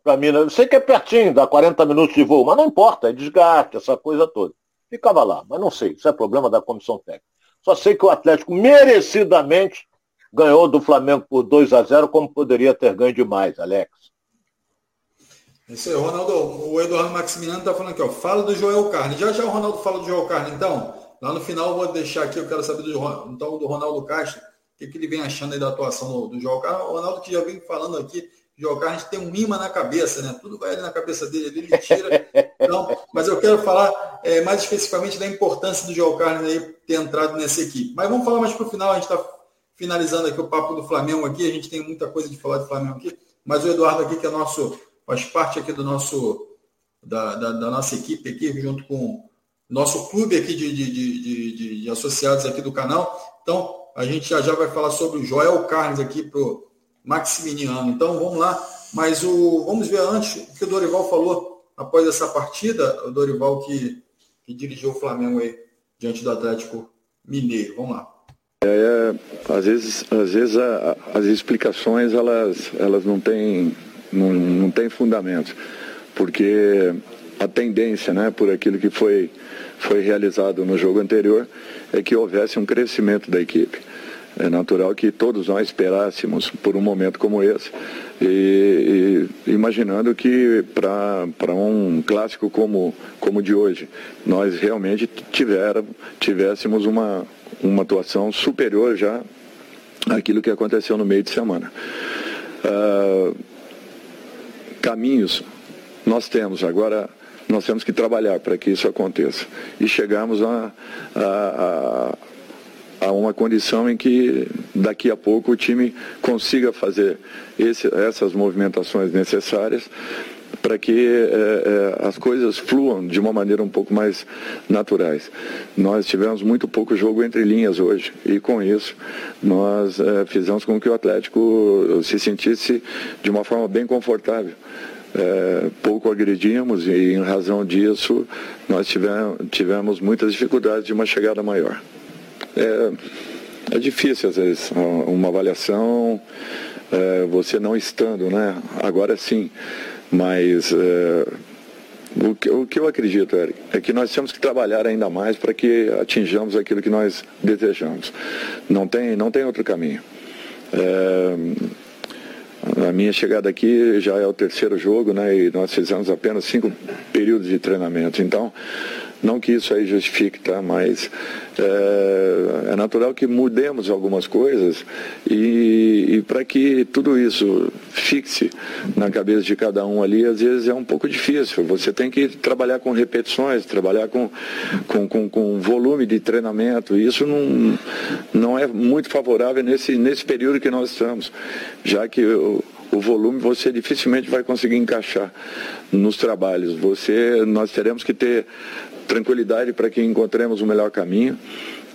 para Minas. Eu sei que é pertinho, dá 40 minutos de voo, mas não importa, é desgaste, essa coisa toda. Ficava lá, mas não sei, isso é problema da comissão técnica. Só sei que o Atlético merecidamente ganhou do Flamengo por 2 a 0 como poderia ter ganho demais, Alex. Isso aí, Ronaldo. O Eduardo Maximiliano está falando aqui, ó. Fala do Joel Carne. Já já o Ronaldo fala do Joel Carne, então. Lá no final eu vou deixar aqui, eu quero saber do, então, do Ronaldo Castro, o que, que ele vem achando aí da atuação do, do João Carlos. O Ronaldo que já vem falando aqui, o João Carlos tem um imã na cabeça, né? Tudo vai ali na cabeça dele, ele tira. Então, mas eu quero falar é, mais especificamente da importância do João Carlos aí ter entrado nessa equipe. Mas vamos falar mais para o final, a gente está finalizando aqui o papo do Flamengo aqui, a gente tem muita coisa de falar do Flamengo aqui, mas o Eduardo aqui, que é nosso, faz parte aqui do nosso, da, da, da nossa equipe aqui, junto com nosso clube aqui de, de, de, de, associados aqui do canal. Então, a gente já já vai falar sobre o Joel Carnes aqui para o Maximiliano. Então, vamos lá. Mas o, vamos ver antes o que o Dorival falou após essa partida. O Dorival que, que dirigiu o Flamengo aí diante do Atlético Mineiro. Vamos lá. É, às vezes, às vezes a, as explicações elas, elas não têm não, não têm fundamento, porque a tendência, né, por aquilo que foi, foi realizado no jogo anterior, é que houvesse um crescimento da equipe. É natural que todos nós esperássemos por um momento como esse, e, e imaginando que para um clássico como, como o de hoje, nós realmente tiver, tivéssemos uma, uma atuação superior já àquilo que aconteceu no meio de semana. Uh, caminhos nós temos, agora nós temos que trabalhar para que isso aconteça. E chegamos a, a, a, uma condição em que daqui a pouco o time consiga fazer esse, essas movimentações necessárias para que é, é, as coisas fluam de uma maneira um pouco mais naturais. Nós tivemos muito pouco jogo entre linhas hoje e com isso nós é, fizemos com que o Atlético se sentisse de uma forma bem confortável. É, pouco agredimos e em razão disso nós tivemos, tivemos muitas dificuldades de uma chegada maior. É, é difícil às vezes uma avaliação, é, você não estando, né? Agora sim. Mas é, o, que, o que eu acredito, Eric, é que nós temos que trabalhar ainda mais para que atinjamos aquilo que nós desejamos. Não tem, não tem outro caminho. É, a minha chegada aqui já é o terceiro jogo, né? E nós fizemos apenas cinco períodos de treinamento. Então, não que isso aí justifique, tá? Mas é, é natural que mudemos algumas coisas e, e para que tudo isso fixe na cabeça de cada um ali, às vezes é um pouco difícil. Você tem que trabalhar com repetições, trabalhar com, com, com, com volume de treinamento. Isso não, não é muito favorável nesse, nesse período que nós estamos, já que o, o volume você dificilmente vai conseguir encaixar nos trabalhos. Você, nós teremos que ter tranquilidade para que encontremos o melhor caminho.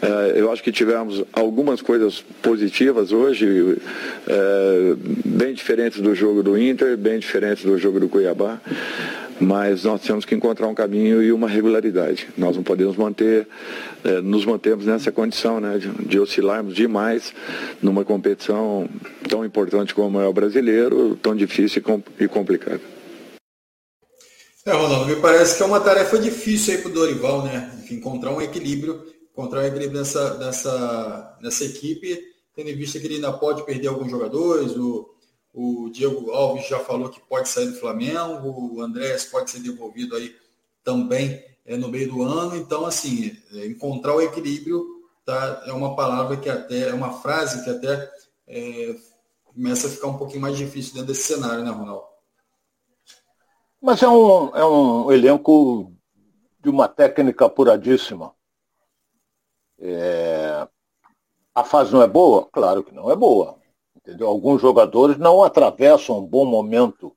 É, eu acho que tivemos algumas coisas positivas hoje, é, bem diferentes do jogo do Inter, bem diferentes do jogo do Cuiabá, mas nós temos que encontrar um caminho e uma regularidade. Nós não podemos manter, é, nos mantemos nessa condição né, de, oscilarmos demais numa competição tão importante como é o brasileiro, tão difícil e complicada. É, Ronaldo, me parece que é uma tarefa difícil aí para o Dorival, né? Enfim, encontrar um equilíbrio, encontrar um equilíbrio nessa, nessa, nessa equipe, tendo em vista que ele ainda pode perder alguns jogadores, o, o Diego Alves já falou que pode sair do Flamengo, o Andrés pode ser devolvido aí também é, no meio do ano, então assim, é, encontrar o equilíbrio tá, é uma palavra que até, é uma frase que até é, começa a ficar um pouquinho mais difícil dentro desse cenário, né, Ronaldo? Mas é um, é um elenco de uma técnica apuradíssima. É... A fase não é boa? Claro que não é boa. Entendeu? Alguns jogadores não atravessam um bom momento,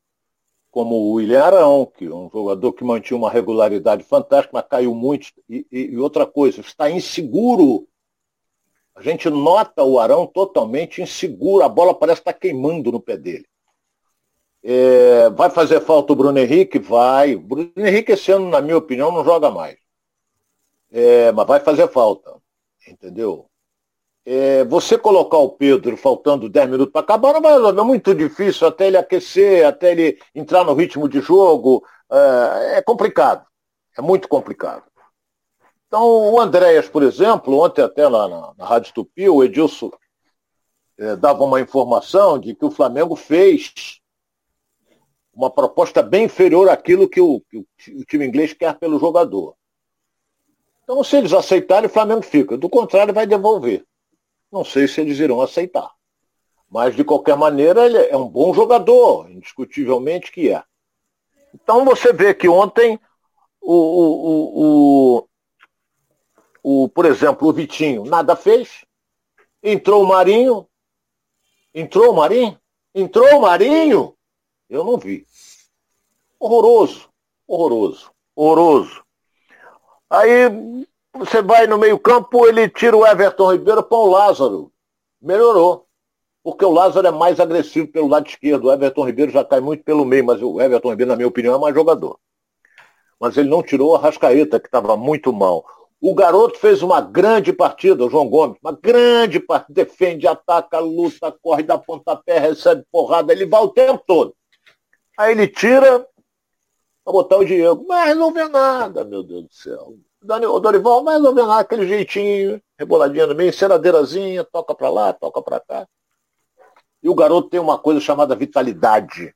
como o William Arão, que é um jogador que mantinha uma regularidade fantástica, mas caiu muito. E, e, e outra coisa, está inseguro. A gente nota o Arão totalmente inseguro, a bola parece estar queimando no pé dele. É, vai fazer falta o Bruno Henrique? Vai. O Bruno Henrique esse ano, na minha opinião, não joga mais. É, mas vai fazer falta. Entendeu? É, você colocar o Pedro faltando 10 minutos para acabar não vai é muito difícil até ele aquecer, até ele entrar no ritmo de jogo. É, é complicado. É muito complicado. Então, o Andréas, por exemplo, ontem até lá na, na Rádio Tupi, o Edilson é, dava uma informação de que o Flamengo fez uma proposta bem inferior àquilo que o, que o time inglês quer pelo jogador. Então, se eles aceitarem, o Flamengo fica. Do contrário, vai devolver. Não sei se eles irão aceitar. Mas, de qualquer maneira, ele é um bom jogador, indiscutivelmente que é. Então, você vê que ontem, o, o, o, o, por exemplo, o Vitinho nada fez. Entrou o Marinho. Entrou o Marinho? Entrou o Marinho. Eu não vi. Horroroso, horroroso, horroroso. Aí você vai no meio-campo, ele tira o Everton Ribeiro para o Lázaro. Melhorou. Porque o Lázaro é mais agressivo pelo lado esquerdo. O Everton Ribeiro já cai muito pelo meio, mas o Everton Ribeiro, na minha opinião, é mais jogador. Mas ele não tirou a Rascaeta, que estava muito mal. O garoto fez uma grande partida, o João Gomes, uma grande partida, defende, ataca, luta, corre, dá pontapé, recebe porrada, ele vai o tempo todo. Aí ele tira para botar o Diego, mas resolveu nada, meu Deus do céu. O Dorival, mas resolveu nada, aquele jeitinho, reboladinho no meio, enceradeirazinha, toca para lá, toca para cá. E o garoto tem uma coisa chamada vitalidade.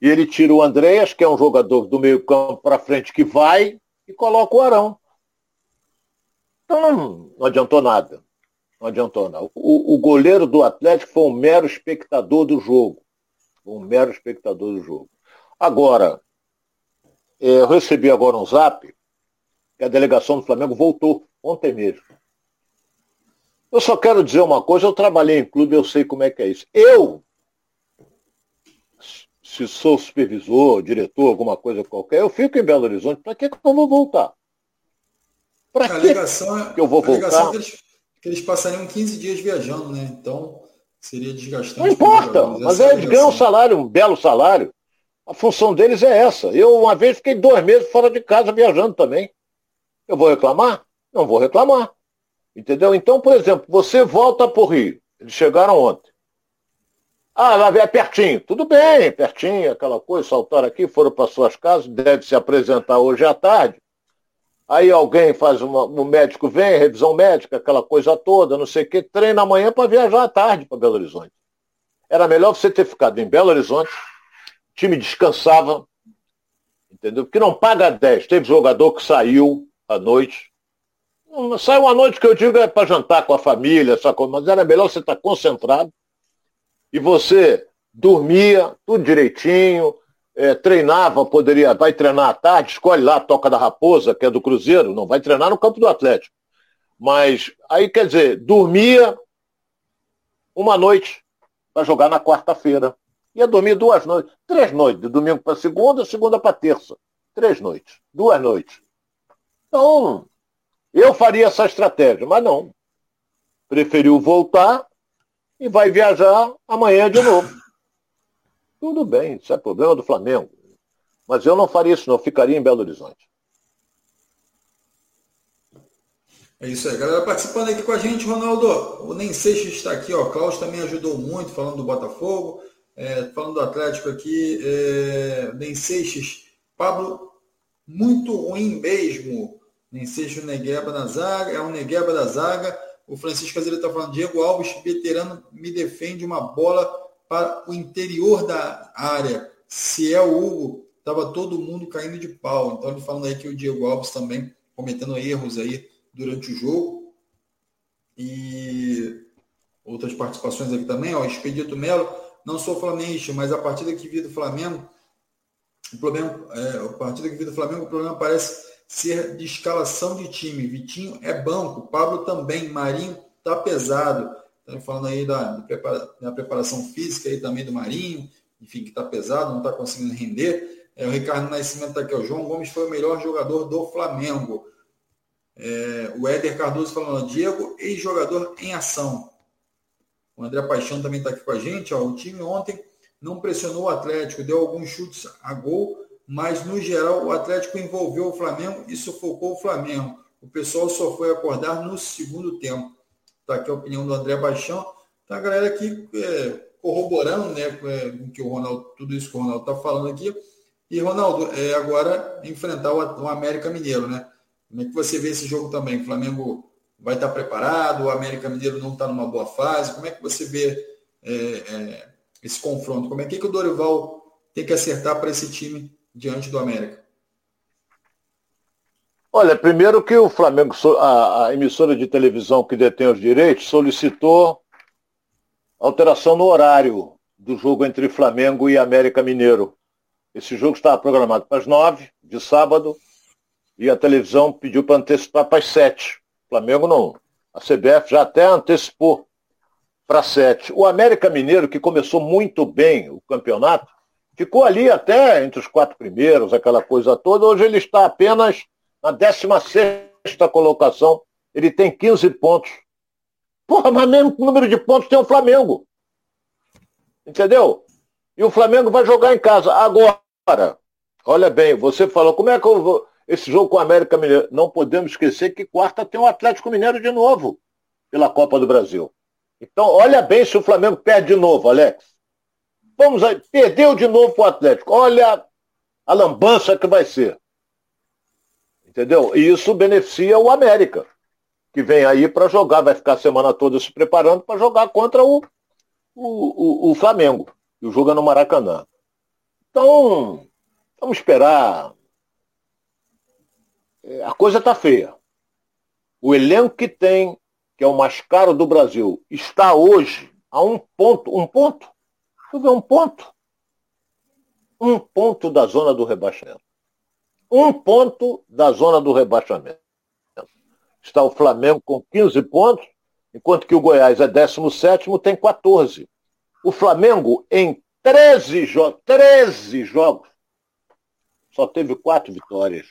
E ele tira o Andréas, que é um jogador do meio campo para frente que vai, e coloca o Arão. Então não, não adiantou nada. Não adiantou nada. O, o, goleiro do Atlético foi um mero espectador do jogo. Um mero espectador do jogo. Agora, é, eu recebi agora um zap que a delegação do Flamengo voltou ontem mesmo. Eu só quero dizer uma coisa, eu trabalhei em clube, eu sei como é que é isso. Eu, se sou supervisor, diretor, alguma coisa qualquer, eu fico em Belo Horizonte, para que, que eu vou voltar? Para que, é, que eu vou voltar? Que eles, que eles, passariam 15 dias viajando, né? Então seria desgastante. Não importa, mas é eles ganham um salário, um belo salário. A função deles é essa. Eu, uma vez, fiquei dois meses fora de casa viajando também. Eu vou reclamar? Não vou reclamar. Entendeu? Então, por exemplo, você volta para o Rio. Eles chegaram ontem. Ah, lá é pertinho. Tudo bem, pertinho, aquela coisa, saltaram aqui, foram para suas casas, deve se apresentar hoje à tarde. Aí alguém faz uma. O médico vem, revisão médica, aquela coisa toda, não sei o quê, treina amanhã para viajar à tarde para Belo Horizonte. Era melhor você ter ficado em Belo Horizonte, o time descansava, entendeu? Porque não paga 10. Teve jogador que saiu à noite. Saiu à noite que eu digo é para jantar com a família, coisa, mas era melhor você estar concentrado e você dormia tudo direitinho, é, treinava, poderia, vai treinar à tarde, escolhe lá a Toca da Raposa, que é do Cruzeiro, não vai treinar no campo do Atlético. Mas aí, quer dizer, dormia uma noite para jogar na quarta-feira. Ia dormir duas noites, três noites, de domingo para segunda, segunda para terça. Três noites, duas noites. Então, eu faria essa estratégia, mas não. Preferiu voltar e vai viajar amanhã de novo. Tudo bem, isso é problema do Flamengo. Mas eu não faria isso, não. Ficaria em Belo Horizonte. É isso aí. Galera participando aqui com a gente, Ronaldo. O Nem Seixas está aqui, ó. Klaus também ajudou muito, falando do Botafogo. É, falando do Atlético aqui. É, Nem Seixas. Pablo, muito ruim mesmo. Nem Seixas, Negueba na zaga. É um Negueba da zaga. O Francisco Caseiro está falando. Diego Alves, veterano, me defende uma bola para o interior da área. Se é o Hugo, estava todo mundo caindo de pau. Então ele falando aí que o Diego Alves também cometendo erros aí durante o jogo. E outras participações aqui também, ó, Expedito Melo, não sou flamenguista, mas a partida que vi do Flamengo, o problema, é, a partida que vi do Flamengo, o problema parece ser de escalação de time. Vitinho é banco, Pablo também, Marinho tá pesado. Estamos falando aí da, da, preparação física aí também do Marinho, enfim, que está pesado, não está conseguindo render. É, o Ricardo Nascimento está aqui, o João Gomes foi o melhor jogador do Flamengo. É, o Éder Cardoso falando, Diego, ex-jogador em ação. O André Paixão também está aqui com a gente. Ó, o time ontem não pressionou o Atlético, deu alguns chutes a gol, mas no geral o Atlético envolveu o Flamengo e sufocou o Flamengo. O pessoal só foi acordar no segundo tempo. Está aqui a opinião do André Baixão. Tá a galera aqui é, corroborando né, com é, que o Ronaldo, tudo isso que o Ronaldo está falando aqui. E, Ronaldo, é, agora enfrentar o, o, América Mineiro, né? Como é que você vê esse jogo também? O Flamengo vai estar tá preparado, o América Mineiro não está numa boa fase. Como é que você vê é, é, esse confronto? Como é que, que o Dorival tem que acertar para esse time diante do América? Olha, primeiro que o Flamengo, a, a, emissora de televisão que detém os direitos, solicitou alteração no horário do jogo entre Flamengo e América Mineiro. Esse jogo estava programado para as nove de sábado e a televisão pediu para antecipar para as sete. O Flamengo não. A CBF já até antecipou para sete. O América Mineiro, que começou muito bem o campeonato, ficou ali até entre os quatro primeiros, aquela coisa toda. Hoje ele está apenas na 16 colocação, ele tem 15 pontos. Porra, mas mesmo número de pontos tem o Flamengo. Entendeu? E o Flamengo vai jogar em casa. Agora, olha bem, você falou, como é que eu vou. esse jogo com o América Mineiro. Não podemos esquecer que quarta tem o Atlético Mineiro de novo pela Copa do Brasil. Então, olha bem se o Flamengo perde de novo, Alex. Vamos aí, perdeu de novo o Atlético. Olha a lambança que vai ser. Entendeu? E isso beneficia o América, que vem aí para jogar, vai ficar a semana toda se preparando para jogar contra o, o, o, o Flamengo, que joga no Maracanã. Então, vamos esperar. É, a coisa está feia. O elenco que tem, que é o mais caro do Brasil, está hoje a um ponto, um ponto, deixa eu ver, um ponto, um ponto da zona do rebaixamento. Um ponto da zona do rebaixamento. Está o Flamengo com 15 pontos, enquanto que o Goiás é 17 tem 14. O Flamengo, em 13, jo 13 jogos, só teve quatro vitórias.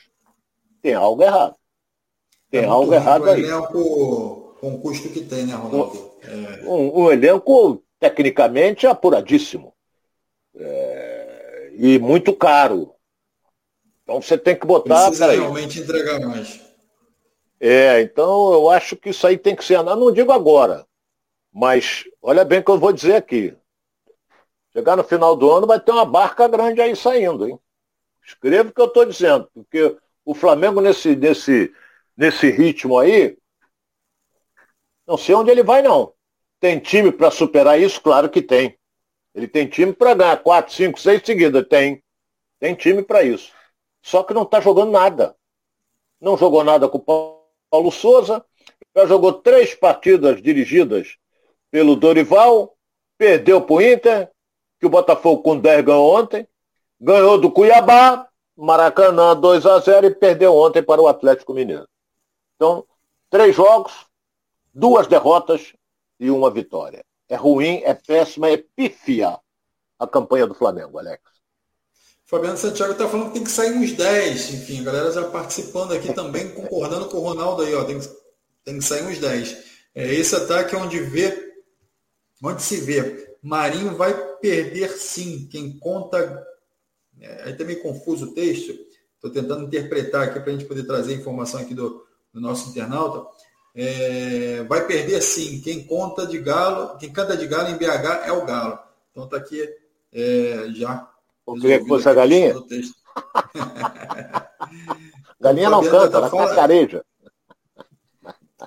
Tem algo errado. Tem é algo errado aí. Elenco, com o custo que tem, né, Ronaldo? É... Um, um, elenco tecnicamente apuradíssimo. É e muito caro. Então você tem que botar. Precisa realmente entregar mais. É, então eu acho que isso aí tem que ser. Eu não digo agora, mas olha bem o que eu vou dizer aqui. Chegar no final do ano vai ter uma barca grande aí saindo, hein? Escreva o que eu estou dizendo, porque o Flamengo nesse, nesse, nesse ritmo aí, não sei onde ele vai não. Tem time para superar isso? Claro que tem. Ele tem time para ganhar quatro, cinco, seis seguidas. Tem. Tem time para isso. Só que não está jogando nada. Não jogou nada com o Paulo Souza. Já jogou três partidas dirigidas pelo Dorival. Perdeu para o Inter, que o Botafogo com 10 ganhou ontem. Ganhou do Cuiabá, Maracanã 2 a 0 e perdeu ontem para o Atlético Mineiro. Então, três jogos, duas derrotas e uma vitória. É ruim, é péssima, é pífia a campanha do Flamengo, Alex. Fabiano Santiago está falando que tem que sair uns 10. Enfim, a galera já participando aqui também, concordando com o Ronaldo aí, ó. Tem que, tem que sair uns 10. É, esse ataque é onde vê, onde se vê. Marinho vai perder sim. Quem conta. É, aí tá meio confuso o texto. Estou tentando interpretar aqui para a gente poder trazer informação aqui do, do nosso internauta é, vai perder sim. Quem conta de galo, quem canta de galo em BH é o galo. Então está aqui é, já. O que fosse a galinha? (laughs) galinha não canta, ela fala... careja.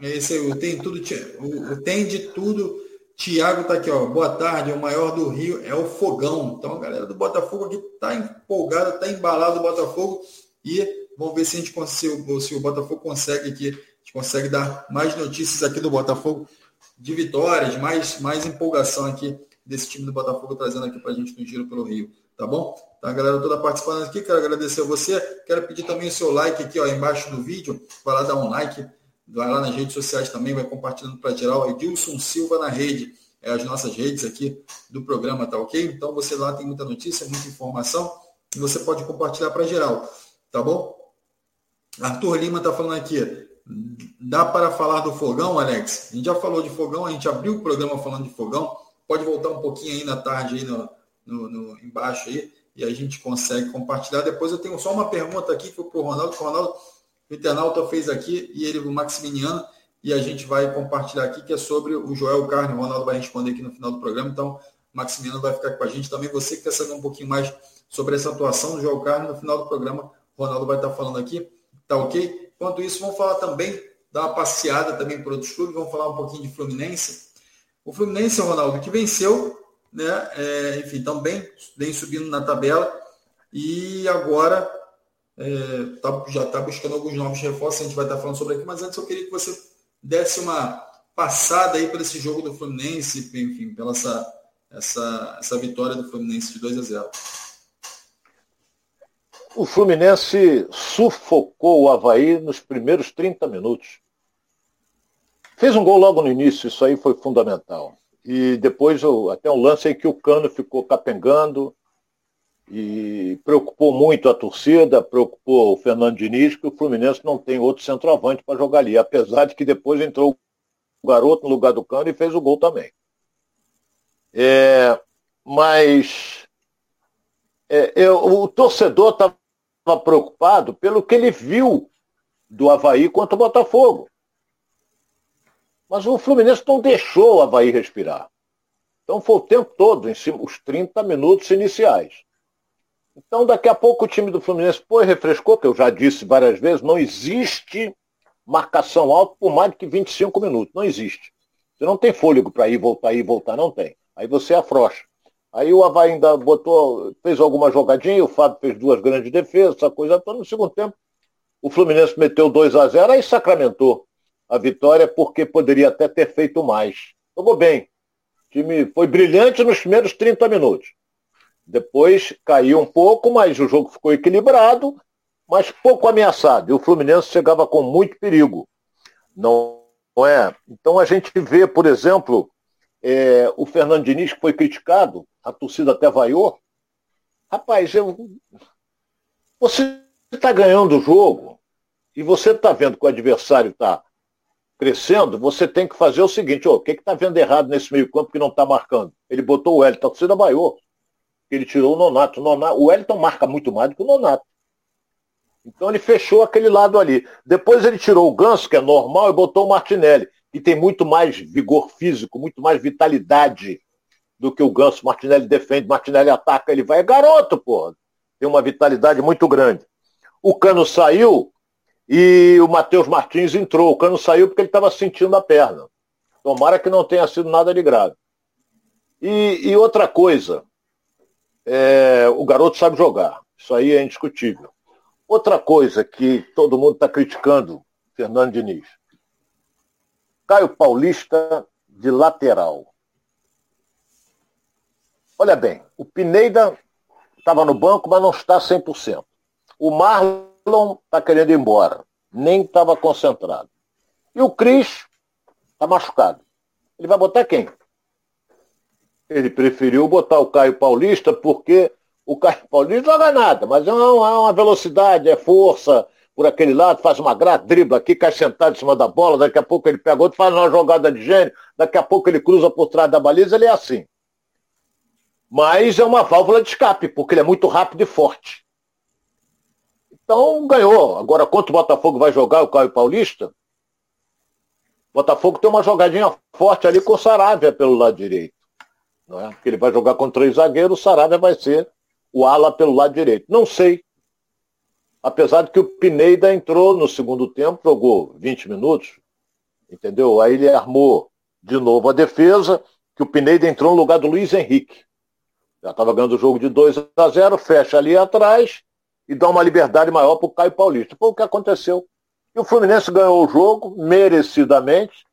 É esse o tem tudo, o, tem de tudo. Tiago está aqui, ó. Boa tarde, o maior do Rio é o Fogão. Então a galera do Botafogo aqui está empolgada, está embalado o Botafogo. E vamos ver se a gente consegue, se o Botafogo consegue aqui gente consegue dar mais notícias aqui do Botafogo de vitórias, mais, mais empolgação aqui desse time do Botafogo trazendo aqui para a gente no Giro pelo Rio. Tá bom? Tá, a galera toda participando aqui, quero agradecer a você. Quero pedir também o seu like aqui ó, embaixo do vídeo. Vai lá dar um like, vai lá nas redes sociais também, vai compartilhando para geral. Edilson Silva na rede, é as nossas redes aqui do programa, tá ok? Então você lá tem muita notícia, muita informação e você pode compartilhar para geral, tá bom? Arthur Lima está falando aqui. Dá para falar do fogão, Alex? A gente já falou de fogão, a gente abriu o programa falando de fogão. Pode voltar um pouquinho aí na tarde, aí no, no, no embaixo aí, e a gente consegue compartilhar. Depois eu tenho só uma pergunta aqui que foi para o Ronaldo, que o Ronaldo, o internauta fez aqui, e ele, o Maximiliano, e a gente vai compartilhar aqui, que é sobre o Joel Carne. O Ronaldo vai responder aqui no final do programa, então o Maximiliano vai ficar com a gente também. Você que quer saber um pouquinho mais sobre essa atuação do Joel Carne, no final do programa, o Ronaldo vai estar falando aqui. Tá ok? Enquanto isso, vamos falar também, dar uma passeada também por outros clubes, vamos falar um pouquinho de Fluminense. O Fluminense, Ronaldo, que venceu, né? É, enfim, também bem subindo na tabela e agora é, tá, já está buscando alguns novos reforços, a gente vai estar falando sobre aqui, mas antes eu queria que você desse uma passada aí por esse jogo do Fluminense, enfim, pela essa, essa, essa vitória do Fluminense de 2 a 0. O Fluminense sufocou o Havaí nos primeiros 30 minutos. Fez um gol logo no início, isso aí foi fundamental. E depois até um lance em que o Cano ficou capengando e preocupou muito a torcida, preocupou o Fernando Diniz, que o Fluminense não tem outro centroavante para jogar ali, apesar de que depois entrou o garoto no lugar do Cano e fez o gol também. É, mas é, eu, o torcedor estava preocupado pelo que ele viu do Havaí contra o Botafogo. Mas o Fluminense não deixou o Havaí respirar. Então foi o tempo todo, em cima, os 30 minutos iniciais. Então daqui a pouco o time do Fluminense pô, refrescou, que eu já disse várias vezes, não existe marcação alta por mais do que 25 minutos. Não existe. Você não tem fôlego para ir, voltar, ir, voltar, não tem. Aí você afrouxa. Aí o Havaí ainda botou, fez alguma jogadinha, o Fábio fez duas grandes defesas, essa coisa toda. No segundo tempo, o Fluminense meteu 2 a 0 aí sacramentou a vitória porque poderia até ter feito mais. Jogou bem. O time foi brilhante nos primeiros 30 minutos. Depois caiu um pouco, mas o jogo ficou equilibrado, mas pouco ameaçado. E o Fluminense chegava com muito perigo. Não é? Então a gente vê, por exemplo, é, o Fernando Diniz, que foi criticado, a torcida até vaiou. Rapaz, eu... você está ganhando o jogo e você está vendo que o adversário está crescendo, você tem que fazer o seguinte, oh, o que está vendo errado nesse meio campo que não está marcando? Ele botou o Wellington, a torcida vaiou. Ele tirou o Nonato. o. O Wellington marca muito mais do que o Nonato. Então ele fechou aquele lado ali. Depois ele tirou o Ganso, que é normal, e botou o Martinelli, que tem muito mais vigor físico, muito mais vitalidade do que o Ganso. Martinelli defende, Martinelli ataca, ele vai. É garoto, porra. Tem uma vitalidade muito grande. O Cano saiu e o Matheus Martins entrou. O Cano saiu porque ele estava sentindo a perna. Tomara que não tenha sido nada de grave. E, e outra coisa, é, o garoto sabe jogar. Isso aí é indiscutível. Outra coisa que todo mundo está criticando, Fernando Diniz. Caio Paulista de lateral. Olha bem, o Pineida estava no banco, mas não está 100%. O Marlon está querendo ir embora. Nem estava concentrado. E o Cris está machucado. Ele vai botar quem? Ele preferiu botar o Caio Paulista porque o Caio (laughs) Paulista joga nada, mas é uma, é uma velocidade, é força por aquele lado, faz uma grata, dribla aqui, cai sentado em cima da bola, daqui a pouco ele pega outro, faz uma jogada de gênio, daqui a pouco ele cruza por trás da baliza, ele é assim. Mas é uma válvula de escape, porque ele é muito rápido e forte. Então ganhou. Agora, quanto o Botafogo vai jogar o Caio Paulista? O Botafogo tem uma jogadinha forte ali com o Saravia pelo lado direito. Não é? Porque ele vai jogar com três zagueiros, o Saravia vai ser o ala pelo lado direito. Não sei. Apesar de que o Pineda entrou no segundo tempo, jogou 20 minutos, entendeu? Aí ele armou de novo a defesa, que o Pineda entrou no lugar do Luiz Henrique. Já estava ganhando o jogo de 2 a 0, fecha ali atrás e dá uma liberdade maior para o Caio Paulista. Foi o que aconteceu. E o Fluminense ganhou o jogo merecidamente.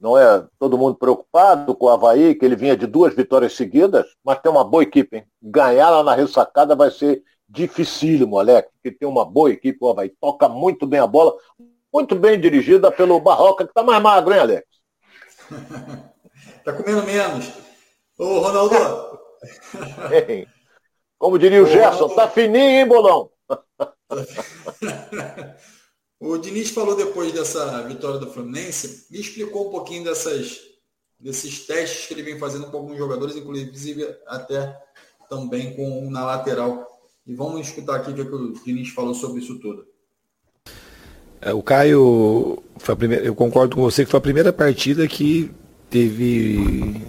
Não é todo mundo preocupado com o Havaí, que ele vinha de duas vitórias seguidas, mas tem uma boa equipe. Hein? Ganhar lá na ressacada vai ser dificílimo, Alex, porque tem uma boa equipe, o Havaí toca muito bem a bola, muito bem dirigida pelo Barroca, que está mais magro, hein, Alex? (laughs) tá comendo menos. Ô, Ronaldo. (laughs) Como diria o Gerson, tá fininho, hein, bolão? (laughs) O Diniz falou depois dessa vitória do Fluminense e explicou um pouquinho dessas, desses testes que ele vem fazendo com alguns jogadores, inclusive até também com na lateral. E vamos escutar aqui o que o Diniz falou sobre isso tudo. É, o Caio, foi a primeira, eu concordo com você que foi a primeira partida que teve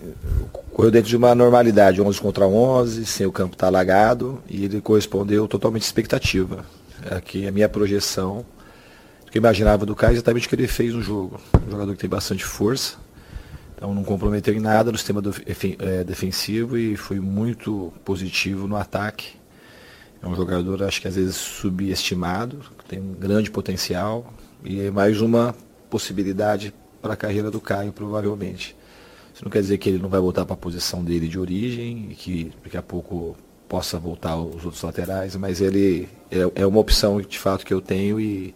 correu dentro de uma normalidade, 11 contra 11, sem o campo estar tá alagado, e ele correspondeu totalmente à expectativa. Aqui a minha projeção que eu imaginava do Caio exatamente o que ele fez no jogo. Um jogador que tem bastante força, então não comprometeu em nada no sistema do, é, defensivo e foi muito positivo no ataque. É um jogador, acho que às vezes subestimado, tem um grande potencial e é mais uma possibilidade para a carreira do Caio, provavelmente. Isso não quer dizer que ele não vai voltar para a posição dele de origem e que daqui a pouco possa voltar os outros laterais, mas ele é, é uma opção de fato que eu tenho e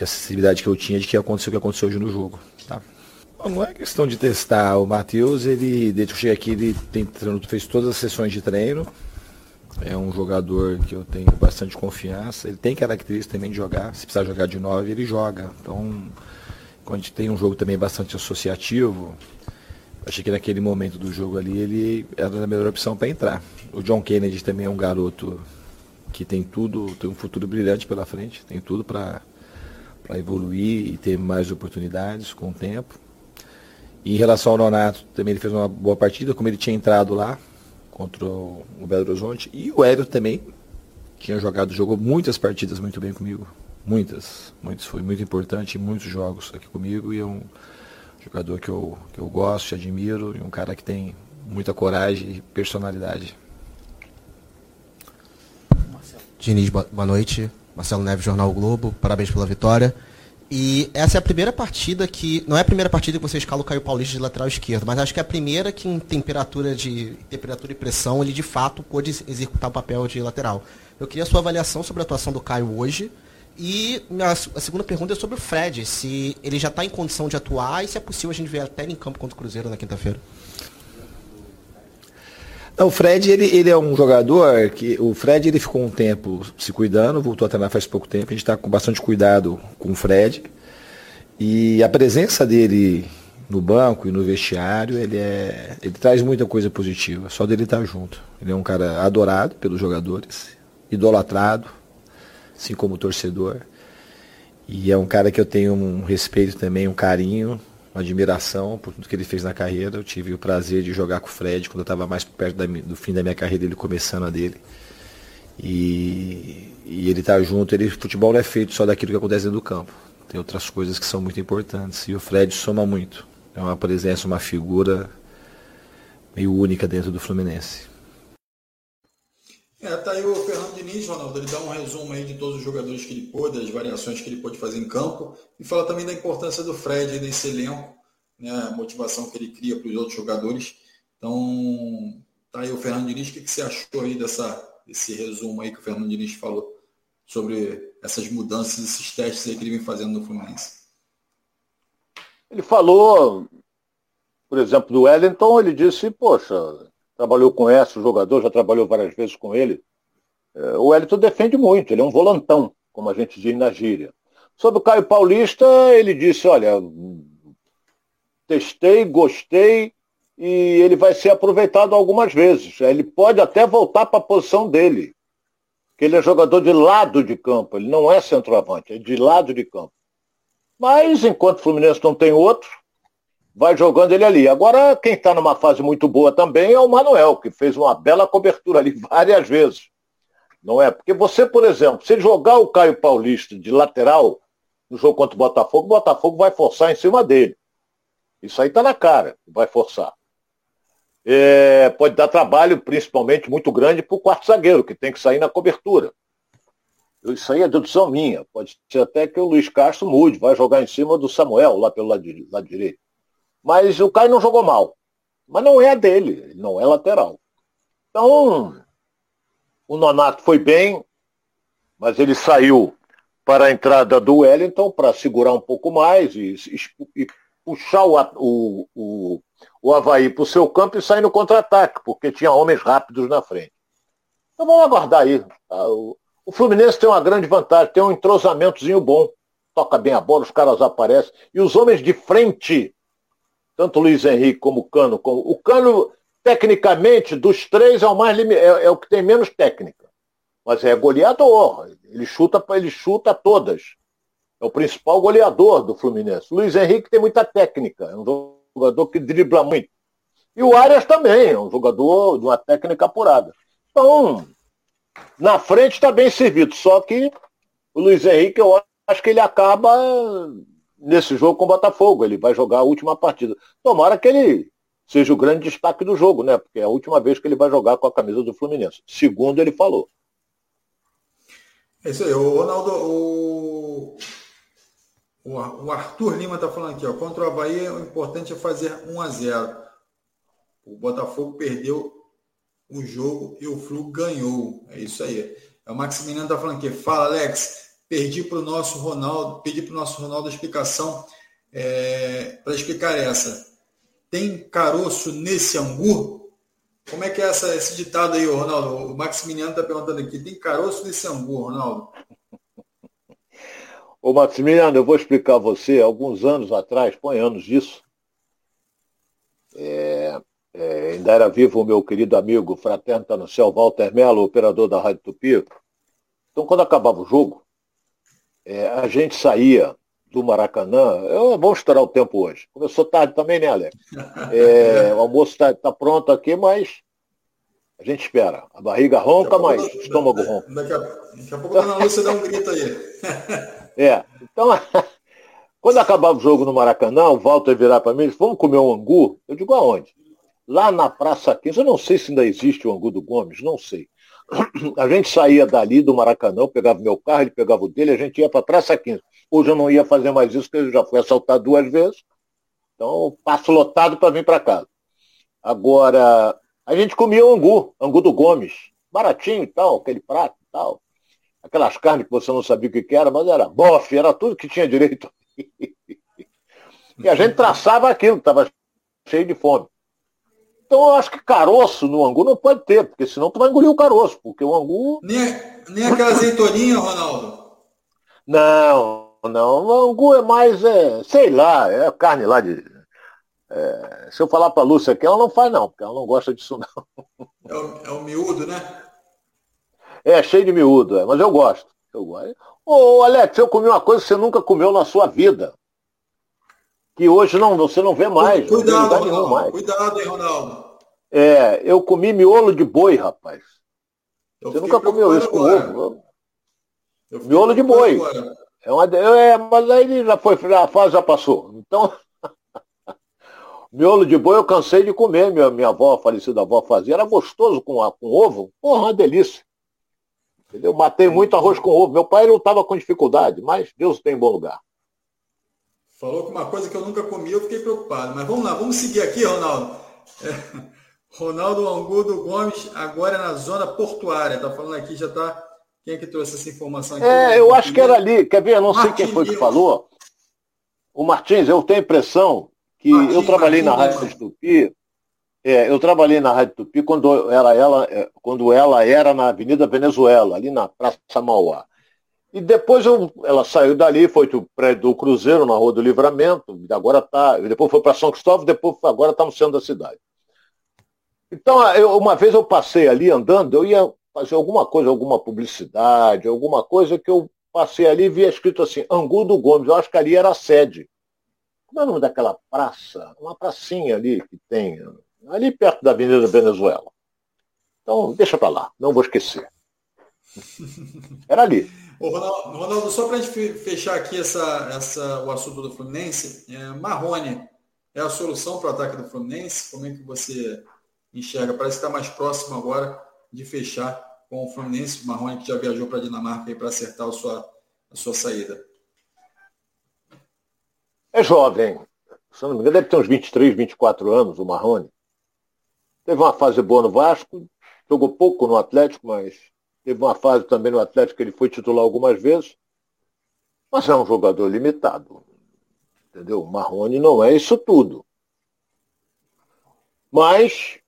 a sensibilidade que eu tinha de que aconteceu o que aconteceu hoje no jogo. Tá? Não é questão de testar. O Matheus, ele, desde que eu cheguei aqui, ele tem, fez todas as sessões de treino. É um jogador que eu tenho bastante confiança. Ele tem característica também de jogar. Se precisar jogar de 9, ele joga. Então, quando a gente tem um jogo também bastante associativo, achei que naquele momento do jogo ali ele era a melhor opção para entrar. O John Kennedy também é um garoto que tem tudo, tem um futuro brilhante pela frente, tem tudo para evoluir e ter mais oportunidades com o tempo. E em relação ao Nonato, também ele fez uma boa partida, como ele tinha entrado lá contra o Belo Horizonte. E o Hélio também tinha jogado, jogou muitas partidas muito bem comigo. Muitas, muitas. Foi muito importante em muitos jogos aqui comigo e é um jogador que eu, que eu gosto, admiro e um cara que tem muita coragem e personalidade. Diniz, boa noite. Marcelo Neves, Jornal o Globo. Parabéns pela vitória. E essa é a primeira partida que. Não é a primeira partida que você escala o Caio Paulista de lateral esquerdo, mas acho que é a primeira que em temperatura de temperatura e pressão ele de fato pôde executar o papel de lateral. Eu queria a sua avaliação sobre a atuação do Caio hoje. E a, segunda pergunta é sobre o Fred, se ele já está em condição de atuar e se é possível a gente ver até em campo contra o Cruzeiro na quinta-feira. Não, o Fred, ele, ele é um jogador que. O Fred ele ficou um tempo se cuidando, voltou a treinar faz pouco tempo. A gente está com bastante cuidado com o Fred. E a presença dele no banco e no vestiário, ele, é, ele traz muita coisa positiva. Só dele estar tá junto. Ele é um cara adorado pelos jogadores, idolatrado, assim como torcedor. E é um cara que eu tenho um respeito também, um carinho uma admiração por tudo que ele fez na carreira. Eu tive o prazer de jogar com o Fred quando eu estava mais perto da, do fim da minha carreira, ele começando a dele. E, e ele tá junto, ele, futebol não é feito só daquilo que acontece dentro do campo. Tem outras coisas que são muito importantes. E o Fred soma muito. É uma presença, uma figura meio única dentro do Fluminense. É, tá aí o Fernando Diniz, Ronaldo, ele dá um resumo aí de todos os jogadores que ele pôde, das variações que ele pôde fazer em campo, e fala também da importância do Fred nesse elenco, né, a motivação que ele cria para os outros jogadores. Então, tá aí o Fernando Diniz, o que, que você achou aí dessa, desse resumo aí que o Fernando Diniz falou sobre essas mudanças, esses testes aí que ele vem fazendo no Fluminense? Ele falou, por exemplo, do Wellington, ele disse, poxa, trabalhou com essa, o jogador já trabalhou várias vezes com ele. É, o Wellington defende muito, ele é um volantão, como a gente diz na gíria. Sobre o Caio Paulista, ele disse, olha, testei, gostei e ele vai ser aproveitado algumas vezes. Ele pode até voltar para a posição dele, que ele é jogador de lado de campo, ele não é centroavante, é de lado de campo. Mas enquanto o Fluminense não tem outro, vai jogando ele ali. Agora, quem está numa fase muito boa também é o Manuel, que fez uma bela cobertura ali (laughs) várias vezes. Não é? Porque você, por exemplo, se jogar o Caio Paulista de lateral no jogo contra o Botafogo, o Botafogo vai forçar em cima dele. Isso aí está na cara, vai forçar. É, pode dar trabalho, principalmente muito grande, para o quarto zagueiro, que tem que sair na cobertura. Isso aí é dedução minha. Pode ser até que o Luiz Castro mude, vai jogar em cima do Samuel, lá pelo lado, lado direito. Mas o Caio não jogou mal. Mas não é a dele, ele não é lateral. Então, o Nonato foi bem, mas ele saiu para a entrada do Wellington para segurar um pouco mais e, e, puxar o, o, o, o Havaí para o seu campo e sair no contra-ataque, porque tinha homens rápidos na frente. Então vamos aguardar aí. O, o Fluminense tem uma grande vantagem, tem um entrosamentozinho bom. Toca bem a bola, os caras aparecem. E os homens de frente tanto Luiz Henrique como o Cano. Como... O Cano, tecnicamente, dos três é o mais lim... é, é, o que tem menos técnica. Mas é goleador. Ele chuta, ele chuta todas. É o principal goleador do Fluminense. Luiz Henrique tem muita técnica. É um jogador que dribla muito. E o Arias também, é um jogador de uma técnica apurada. Então, na frente está bem servido. Só que o Luiz Henrique, eu acho que ele acaba nesse jogo com o Botafogo. Ele vai jogar a última partida. Tomara que ele seja o grande destaque do jogo, né? Porque é a última vez que ele vai jogar com a camisa do Fluminense. Segundo ele falou. É isso aí. O Ronaldo, o, o Arthur Lima está falando aqui, ó. Contra o Havaí, o importante é fazer 1 a 0 O Botafogo perdeu o jogo e o Flu ganhou. É isso aí. É o Maximiliano está falando aqui. Fala, Alex perdi para o nosso Ronaldo, pedi para o nosso Ronaldo a explicação é, para explicar essa. Tem caroço nesse angu? Como é que é essa, esse ditado aí, Ronaldo? O Maximiliano está perguntando aqui. Tem caroço nesse angu, Ronaldo? Ô Maximiliano, eu vou explicar a você, alguns anos atrás, põe anos disso, é, é, ainda era vivo o meu querido amigo, fraterno está no céu, Walter Mello, operador da Rádio Tupi, Então, quando acabava o jogo, é, a gente saía do Maracanã. Eu, vamos estourar o tempo hoje. Começou tarde também, né, Alex? É, o almoço está tá pronto aqui, mas a gente espera. A barriga ronca, mas o estômago ronca. Daqui a, daqui a pouco a dona Lúcia dá um grito aí. (laughs) é. Então, (laughs) quando acabava o jogo no Maracanã, o Walter virar para mim e disse, vamos comer um angu? Eu digo, aonde? Lá na Praça 15. Eu não sei se ainda existe o angu do Gomes, não sei. A gente saía dali do Maracanã, pegava meu carro, ele pegava o dele, a gente ia para Praça 15. Hoje eu não ia fazer mais isso, porque eu já fui assaltado duas vezes. Então, passo lotado para vir para casa. Agora, a gente comia o angu, angu do Gomes. Baratinho e tal, aquele prato e tal. Aquelas carnes que você não sabia o que era, mas era bofe, era tudo que tinha direito. (laughs) e a gente traçava aquilo, estava cheio de fome. Então eu acho que caroço no angu não pode ter, porque senão tu vai engolir o caroço, porque o angu. Nem, nem aquela azeitoninha, Ronaldo. Não, não. O angu é mais, é, sei lá, é carne lá de. É, se eu falar pra Lúcia aqui, ela não faz não, porque ela não gosta disso não. É o, é o miúdo, né? É, cheio de miúdo, é, mas eu gosto. Eu gosto. Ô, Alex, eu comi uma coisa que você nunca comeu na sua vida que hoje não, você não vê mais. Cuidado, não Ronaldo, mais. cuidado, hein, Ronaldo. É, eu comi miolo de boi, rapaz. Eu você nunca comeu isso com ovo? Miolo de boi. É, uma, é, mas aí já foi, a fase já passou. Então, (laughs) miolo de boi eu cansei de comer. Minha, minha avó, a falecida avó, fazia. Era gostoso com, com ovo. Porra, uma delícia. Entendeu? Matei muito arroz com ovo. Meu pai não estava com dificuldade, mas Deus tem bom lugar. Falou que uma coisa que eu nunca comi, eu fiquei preocupado. Mas vamos lá, vamos seguir aqui, Ronaldo. É, Ronaldo Angudo Gomes, agora na zona portuária. Tá falando aqui, já tá. Quem é que trouxe essa informação aqui? É, eu acho que era ali. Quer ver? Eu não sei quem foi que falou. O Martins, eu tenho a impressão que Martins, eu trabalhei Martins, na Rádio Tupi. É, eu trabalhei na Rádio Tupi quando ela, ela, é, quando ela era na Avenida Venezuela, ali na Praça Mauá. E depois eu, ela saiu dali, foi para o prédio do Cruzeiro, na Rua do Livramento, agora tá, depois foi para São Cristóvão, depois agora está no centro da cidade. Então, eu, uma vez eu passei ali andando, eu ia fazer alguma coisa, alguma publicidade, alguma coisa que eu passei ali e via escrito assim, Angu do Gomes, eu acho que ali era a sede. Como é o nome daquela praça? Uma pracinha ali que tem, ali perto da Avenida Venezuela. Então, deixa para lá, não vou esquecer. Era ali. Ronaldo, Ronaldo, só para a gente fechar aqui essa, essa, o assunto do Fluminense, é, Marrone é a solução para o ataque do Fluminense? Como é que você enxerga? Parece que está mais próximo agora de fechar com o Fluminense, o Marrone que já viajou para a Dinamarca para acertar a sua, a sua saída. É jovem. Se não me engano, deve ter uns 23, 24 anos, o Marrone. Teve uma fase boa no Vasco, jogou pouco no Atlético, mas Teve uma fase também no Atlético que ele foi titular algumas vezes. Mas é um jogador limitado. Entendeu? O Marrone não é isso tudo. Mas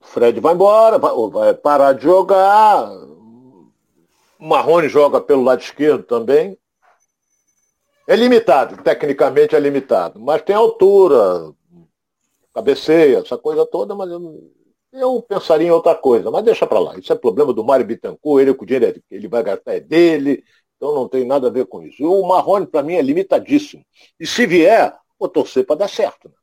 o Fred vai embora, vai, parar de jogar. O Marrone joga pelo lado esquerdo também. É limitado, tecnicamente é limitado. Mas tem altura, cabeceia, essa coisa toda, mas eu eu pensaria em outra coisa, mas deixa para lá. Isso é problema do Mário Bittencourt, ele com o dinheiro que ele vai gastar é dele, então não tem nada a ver com isso. O Marrone, para mim, é limitadíssimo. E se vier, vou torcer para dar certo. Né?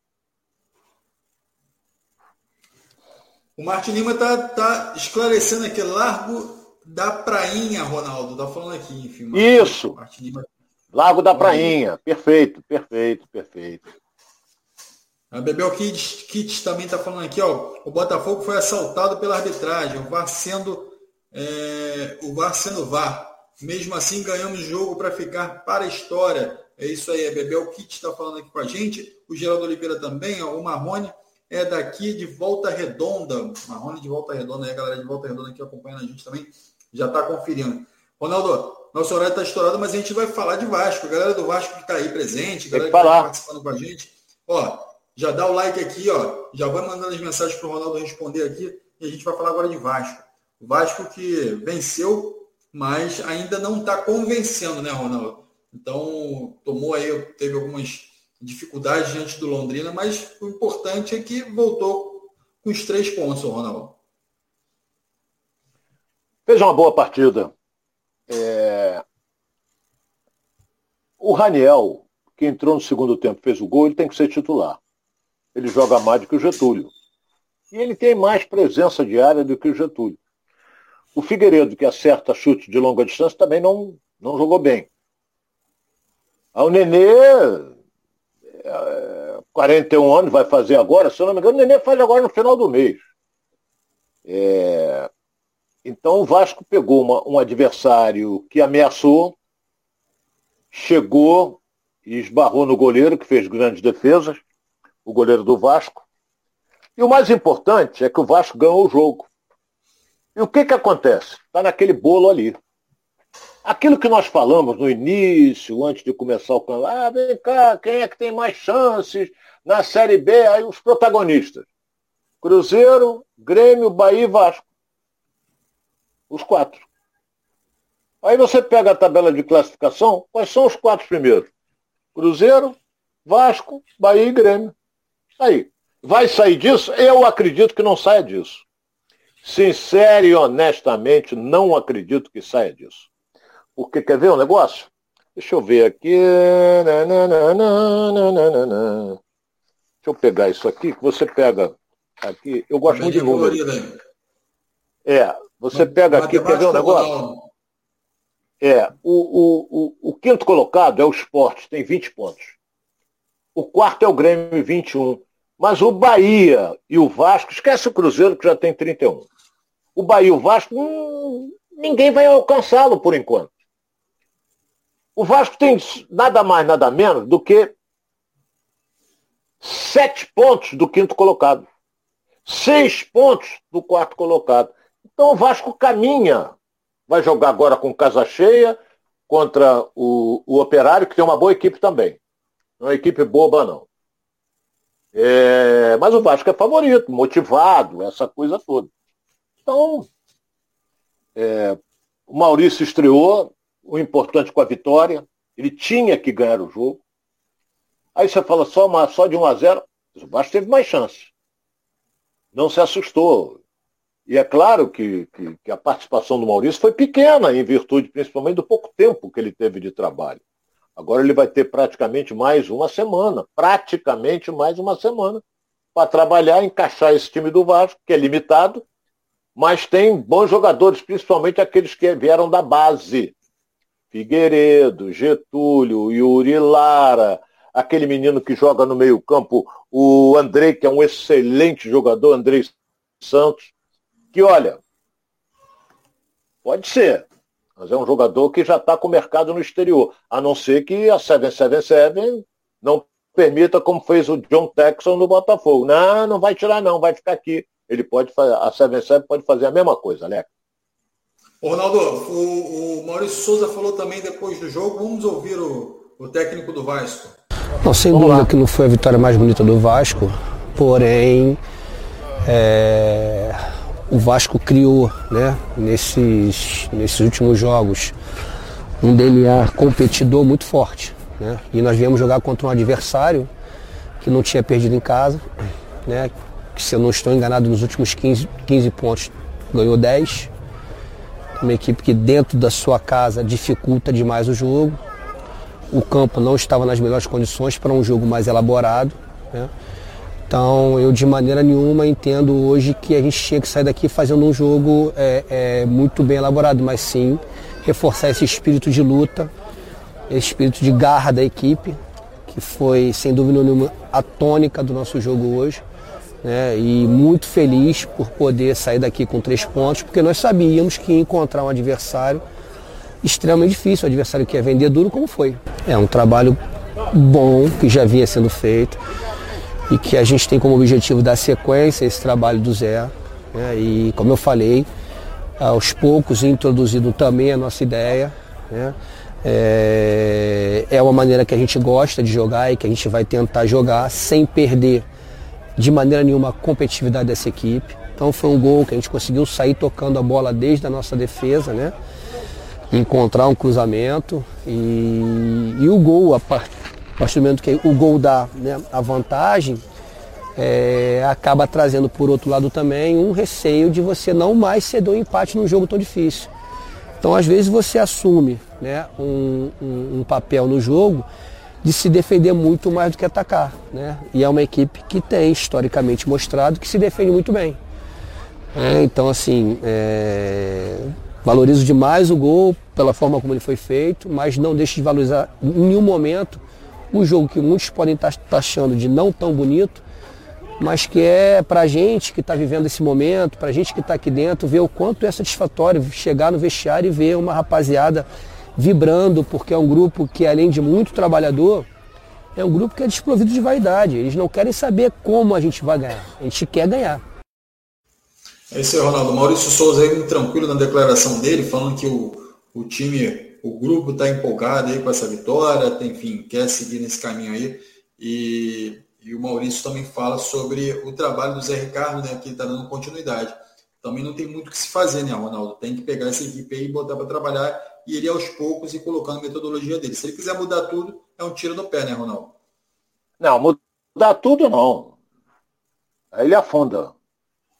O Martin Lima está tá esclarecendo aqui, largo da prainha, Ronaldo. Está falando aqui, enfim. Martin, Isso. Martin Lima... Largo da prainha. Perfeito, perfeito, perfeito. A Bebel Kids, Kids também está falando aqui, ó. O Botafogo foi assaltado pela arbitragem, o VAR sendo é, o VAR sendo VAR. Mesmo assim, ganhamos jogo para ficar para a história. É isso aí, a Bebel Kids está falando aqui com a gente. O Geraldo Oliveira também, ó. O Marrone é daqui de Volta Redonda. Marrone de Volta Redonda, aí a galera de Volta Redonda aqui acompanhando a gente também já está conferindo. Ronaldo, nosso horário está estourado, mas a gente vai falar de Vasco. A galera do Vasco que está aí presente, a galera que está participando com a gente. Ó, já dá o like aqui, ó. Já vai mandando as mensagens para o Ronaldo responder aqui. E a gente vai falar agora de Vasco. Vasco que venceu, mas ainda não está convencendo, né, Ronaldo? Então, tomou aí, teve algumas dificuldades diante do Londrina, mas o importante é que voltou com os três pontos, Ronaldo. Fez uma boa partida. É... O Raniel, que entrou no segundo tempo fez o gol, ele tem que ser titular. Ele joga mais do que o Getúlio. E ele tem mais presença diária do que o Getúlio. O Figueiredo, que acerta chute de longa distância, também não, não jogou bem. O Nenê, é, 41 anos, vai fazer agora, se eu não me engano, o Nenê faz agora no final do mês. É, então o Vasco pegou uma, um adversário que ameaçou, chegou e esbarrou no goleiro, que fez grandes defesas, o goleiro do Vasco. E o mais importante é que o Vasco ganhou o jogo. E o que, que acontece? Está naquele bolo ali. Aquilo que nós falamos no início, antes de começar o campo, ah, vem cá, quem é que tem mais chances na Série B? Aí os protagonistas. Cruzeiro, Grêmio, Bahia e Vasco. Os quatro. Aí você pega a tabela de classificação, quais são os quatro primeiros? Cruzeiro, Vasco, Bahia e Grêmio. Aí. Vai sair disso? Eu acredito que não saia disso. Sincero e honestamente, não acredito que saia disso. Porque quer ver um negócio? Deixa eu ver aqui. Deixa eu pegar isso aqui, que você pega aqui. Eu gosto muito de números. É, você pega aqui, quer ver um negócio? É, o, o, o, o quinto colocado é o esporte, tem 20 pontos. O quarto é o Grêmio, 21. Mas o Bahia e o Vasco, esquece o Cruzeiro que já tem 31. O Bahia e o Vasco, hum, ninguém vai alcançá-lo por enquanto. O Vasco tem nada mais, nada menos do que sete pontos do quinto colocado. Seis pontos do quarto colocado. Então o Vasco caminha. Vai jogar agora com casa cheia contra o, o Operário, que tem uma boa equipe também. Não é equipe boba, não. É, mas o Vasco é favorito, motivado, essa coisa toda. Então, é, o Maurício estreou, o importante com a vitória, ele tinha que ganhar o jogo. Aí você fala só, uma, só de 1 a 0, o Vasco teve mais chance. Não se assustou. E é claro que, que, que, a participação do Maurício foi pequena, em virtude principalmente do pouco tempo que ele teve de trabalho. Agora ele vai ter praticamente mais uma semana, praticamente mais uma semana, para trabalhar, encaixar esse time do Vasco, que é limitado, mas tem bons jogadores, principalmente aqueles que vieram da base. Figueiredo, Getúlio, Yuri Lara, aquele menino que joga no meio-campo, o Andrei, que é um excelente jogador, Andrei Santos, que olha, pode ser, mas é um jogador que já está com o mercado no exterior, a não ser que a 777 não permita, como fez o John Texon no Botafogo. Não, não vai tirar não, vai ficar aqui. Ele pode fazer, a 77 pode fazer a mesma coisa, Alex. Ronaldo, o, o, Maurício Souza falou também depois do jogo. Vamos ouvir o, o técnico do Vasco. Não, sem Vamos dúvida lá. que não foi a vitória mais bonita do Vasco, porém é, o Vasco criou né, nesses, nesses últimos jogos um DNA competidor muito forte. Né? E nós viemos jogar contra um adversário que não tinha perdido em casa, né? que se eu não estou enganado nos últimos 15, 15 pontos ganhou 10. Uma equipe que dentro da sua casa dificulta demais o jogo. O campo não estava nas melhores condições para um jogo mais elaborado. Né? Então, eu de maneira nenhuma entendo hoje que a gente tinha que sair daqui fazendo um jogo é, é, muito bem elaborado, mas sim reforçar esse espírito de luta, esse espírito de garra da equipe, que foi, sem dúvida nenhuma, a tônica do nosso jogo hoje. Né? E muito feliz por poder sair daqui com três pontos, porque nós sabíamos que encontrar um adversário extremamente difícil, um adversário que ia vender duro como foi. É um trabalho bom que já vinha sendo feito e que a gente tem como objetivo dar sequência a esse trabalho do Zé. Né? E como eu falei, aos poucos introduzindo também a nossa ideia. Né? É, é uma maneira que a gente gosta de jogar e que a gente vai tentar jogar sem perder de maneira nenhuma a competitividade dessa equipe. Então foi um gol que a gente conseguiu sair tocando a bola desde a nossa defesa, né? Encontrar um cruzamento e, e o gol, a partir do momento que o gol dá né, a vantagem, é, acaba trazendo por outro lado também um receio de você não mais ceder um empate num jogo tão difícil. Então, às vezes, você assume né, um, um, um papel no jogo de se defender muito mais do que atacar. Né? E é uma equipe que tem historicamente mostrado que se defende muito bem. É, então, assim, é... valorizo demais o gol pela forma como ele foi feito, mas não deixo de valorizar em nenhum momento um jogo que muitos podem estar achando de não tão bonito, mas que é para a gente que está vivendo esse momento, para a gente que está aqui dentro, ver o quanto é satisfatório chegar no vestiário e ver uma rapaziada vibrando, porque é um grupo que, além de muito trabalhador, é um grupo que é desprovido de vaidade. Eles não querem saber como a gente vai ganhar. A gente quer ganhar. É isso Ronaldo. Maurício Souza aí tranquilo na declaração dele, falando que o, o time, o grupo está empolgado aí com essa vitória, tem, enfim, quer seguir nesse caminho aí. E, e o Maurício também fala sobre o trabalho do Zé Ricardo, né, que está dando continuidade. Também não tem muito o que se fazer, né, Ronaldo? Tem que pegar essa equipe aí e botar para trabalhar e ele aos poucos e colocando a metodologia dele. Se ele quiser mudar tudo, é um tiro no pé, né, Ronaldo? Não, mudar tudo não. Aí ele afunda.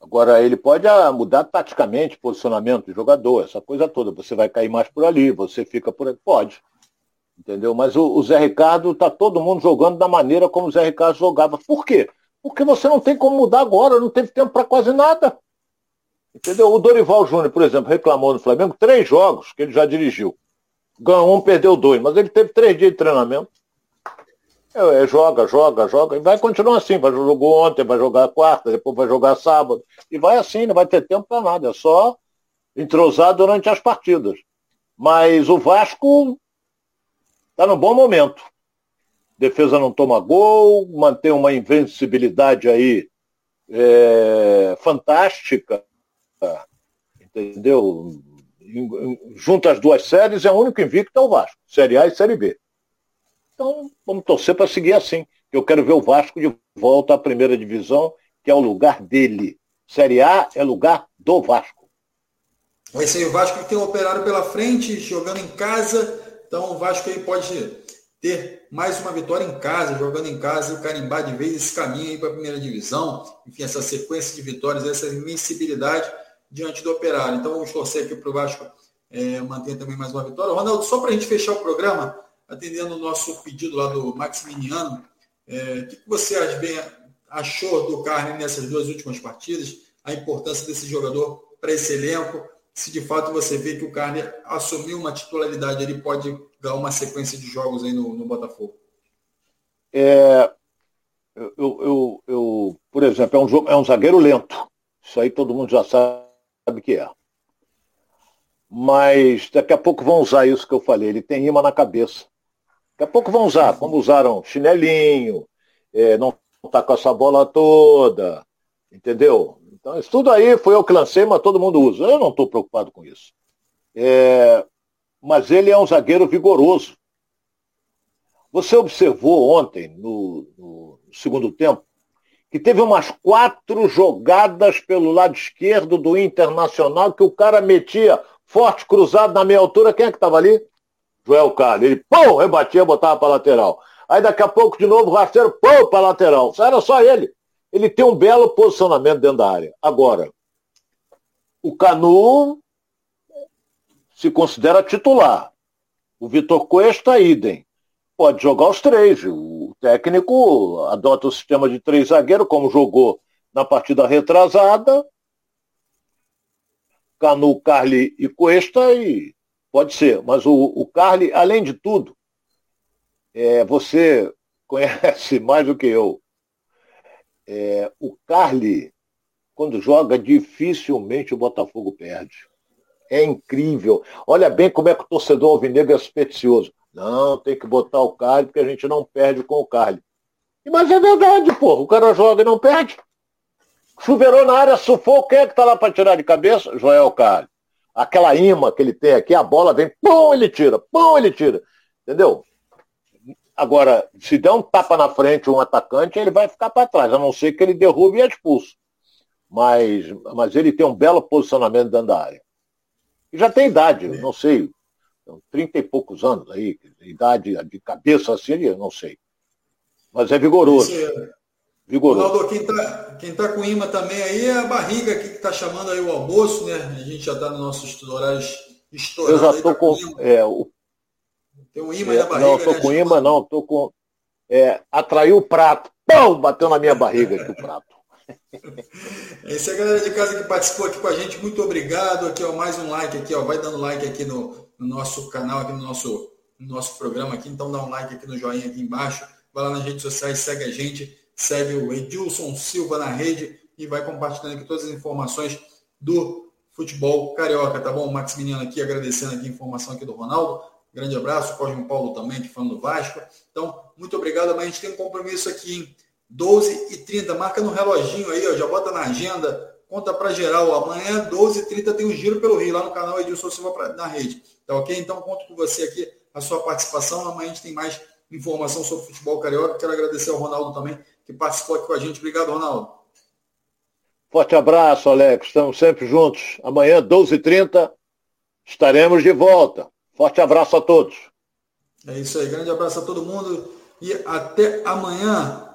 Agora, ele pode ah, mudar taticamente posicionamento do jogador, essa coisa toda. Você vai cair mais por ali, você fica por ali. Pode. Entendeu? Mas o, o Zé Ricardo, tá todo mundo jogando da maneira como o Zé Ricardo jogava. Por quê? Porque você não tem como mudar agora, não teve tempo para quase nada. Entendeu? O Dorival Júnior, por exemplo, reclamou no Flamengo três jogos que ele já dirigiu. Ganhou um, perdeu dois, mas ele teve três dias de treinamento. É, é, joga, joga, joga, e vai continuar assim. Vai jogou ontem, vai jogar quarta, depois vai jogar sábado. E vai assim, não vai ter tempo para nada. É só entrosar durante as partidas. Mas o Vasco está no bom momento. Defesa não toma gol, mantém uma invencibilidade aí é, fantástica entendeu? Junto às duas séries, é o único invicto é o Vasco, Série A e Série B. Então, vamos torcer para seguir assim. Eu quero ver o Vasco de volta à primeira divisão, que é o lugar dele. Série A é lugar do Vasco. Vai ser o Vasco que tem o operário pela frente, jogando em casa. Então o Vasco aí pode ter mais uma vitória em casa, jogando em casa e carimbar de vez esse caminho aí para a primeira divisão. Enfim, essa sequência de vitórias, essa invencibilidade diante do Operário. Então vamos torcer aqui para o Vasco é, manter também mais uma vitória. Ronaldo, só para a gente fechar o programa, atendendo o nosso pedido lá do Maximiliano, é, o que você achou do Carne nessas duas últimas partidas? A importância desse jogador para esse elenco? Se de fato você vê que o Carne assumiu uma titularidade, ele pode dar uma sequência de jogos aí no, no Botafogo? É, eu, eu, eu, por exemplo, é um, é um zagueiro lento. Isso aí todo mundo já sabe que é. Mas daqui a pouco vão usar isso que eu falei, ele tem imã na cabeça. Daqui a pouco vão usar, como usaram chinelinho, é, não tá com essa bola toda, entendeu? Então, isso tudo aí foi lancei, mas todo mundo usa. Eu não estou preocupado com isso. É, mas ele é um zagueiro vigoroso. Você observou ontem, no, no segundo tempo, que teve umas quatro jogadas pelo lado esquerdo do Internacional que o cara metia forte cruzado na meia altura. Quem é que estava ali? Joel Carlos. Ele, pô, rebatia, botava para lateral. Aí daqui a pouco, de novo, rasteiro, pô, para lateral. Era só ele. Ele tem um belo posicionamento dentro da área. Agora, o Canu se considera titular. O Vitor Cuesta, idem. Pode jogar os três. O técnico adota o sistema de três zagueiros, como jogou na partida retrasada. Canu, Carli e Cuesta, e pode ser. Mas o, o Carli, além de tudo, é, você conhece (laughs) mais do que eu. É, o Carli, quando joga, dificilmente o Botafogo perde. É incrível. Olha bem como é que o torcedor alvinegro é supersticioso. Não, tem que botar o Carly porque a gente não perde com o Carly. Mas é verdade, pô. O cara joga e não perde. Chuveirou na área, sufoco. Quem é que tá lá para tirar de cabeça? Joel Carly. Aquela imã que ele tem aqui, a bola vem, pum, ele tira, pum, ele tira. Entendeu? Agora, se der um tapa na frente um atacante, ele vai ficar para trás, a não ser que ele derrube e é expulso. Mas, mas ele tem um belo posicionamento dentro da área. E já tem idade, não sei, então, trinta e poucos anos aí, idade de cabeça assim, não sei. Mas é vigoroso. É... Vigoroso. Ronaldo, quem está quem tá com imã também aí é a barriga que está chamando aí o almoço, né? A gente já está nos nossos horários estourando. Eu já tô tá com. É, o... Tem um imã é, na barriga. Não, tô né, com imã, não, tô com. É, atraiu o prato. Pão! Bateu na minha barriga aqui o prato. (laughs) Essa é a galera de casa que participou aqui com a gente. Muito obrigado. Aqui, ó, mais um like aqui, ó. Vai dando like aqui no, no nosso canal, aqui no nosso, no nosso programa aqui. Então dá um like aqui no joinha aqui embaixo. Vai lá nas redes sociais, segue a gente, segue o Edilson Silva na rede e vai compartilhando aqui todas as informações do futebol carioca, tá bom? O Maximiliano aqui agradecendo aqui a informação aqui do Ronaldo. Grande abraço, Cosmo Paulo também, que falando do Vasco. Então, muito obrigado, mas a gente tem um compromisso aqui em 12 e 30 marca no reloginho aí, ó, já bota na agenda, conta para geral. Amanhã, 12 e 30 tem um giro pelo Rio, lá no canal Edilson Silva pra, na rede. Tá ok? Então, conto com você aqui a sua participação. Amanhã a gente tem mais informação sobre futebol carioca. Quero agradecer ao Ronaldo também, que participou aqui com a gente. Obrigado, Ronaldo. Forte abraço, Alex. Estamos sempre juntos. Amanhã, 12h30, estaremos de volta. Forte abraço a todos. É isso aí. Grande abraço a todo mundo e até amanhã.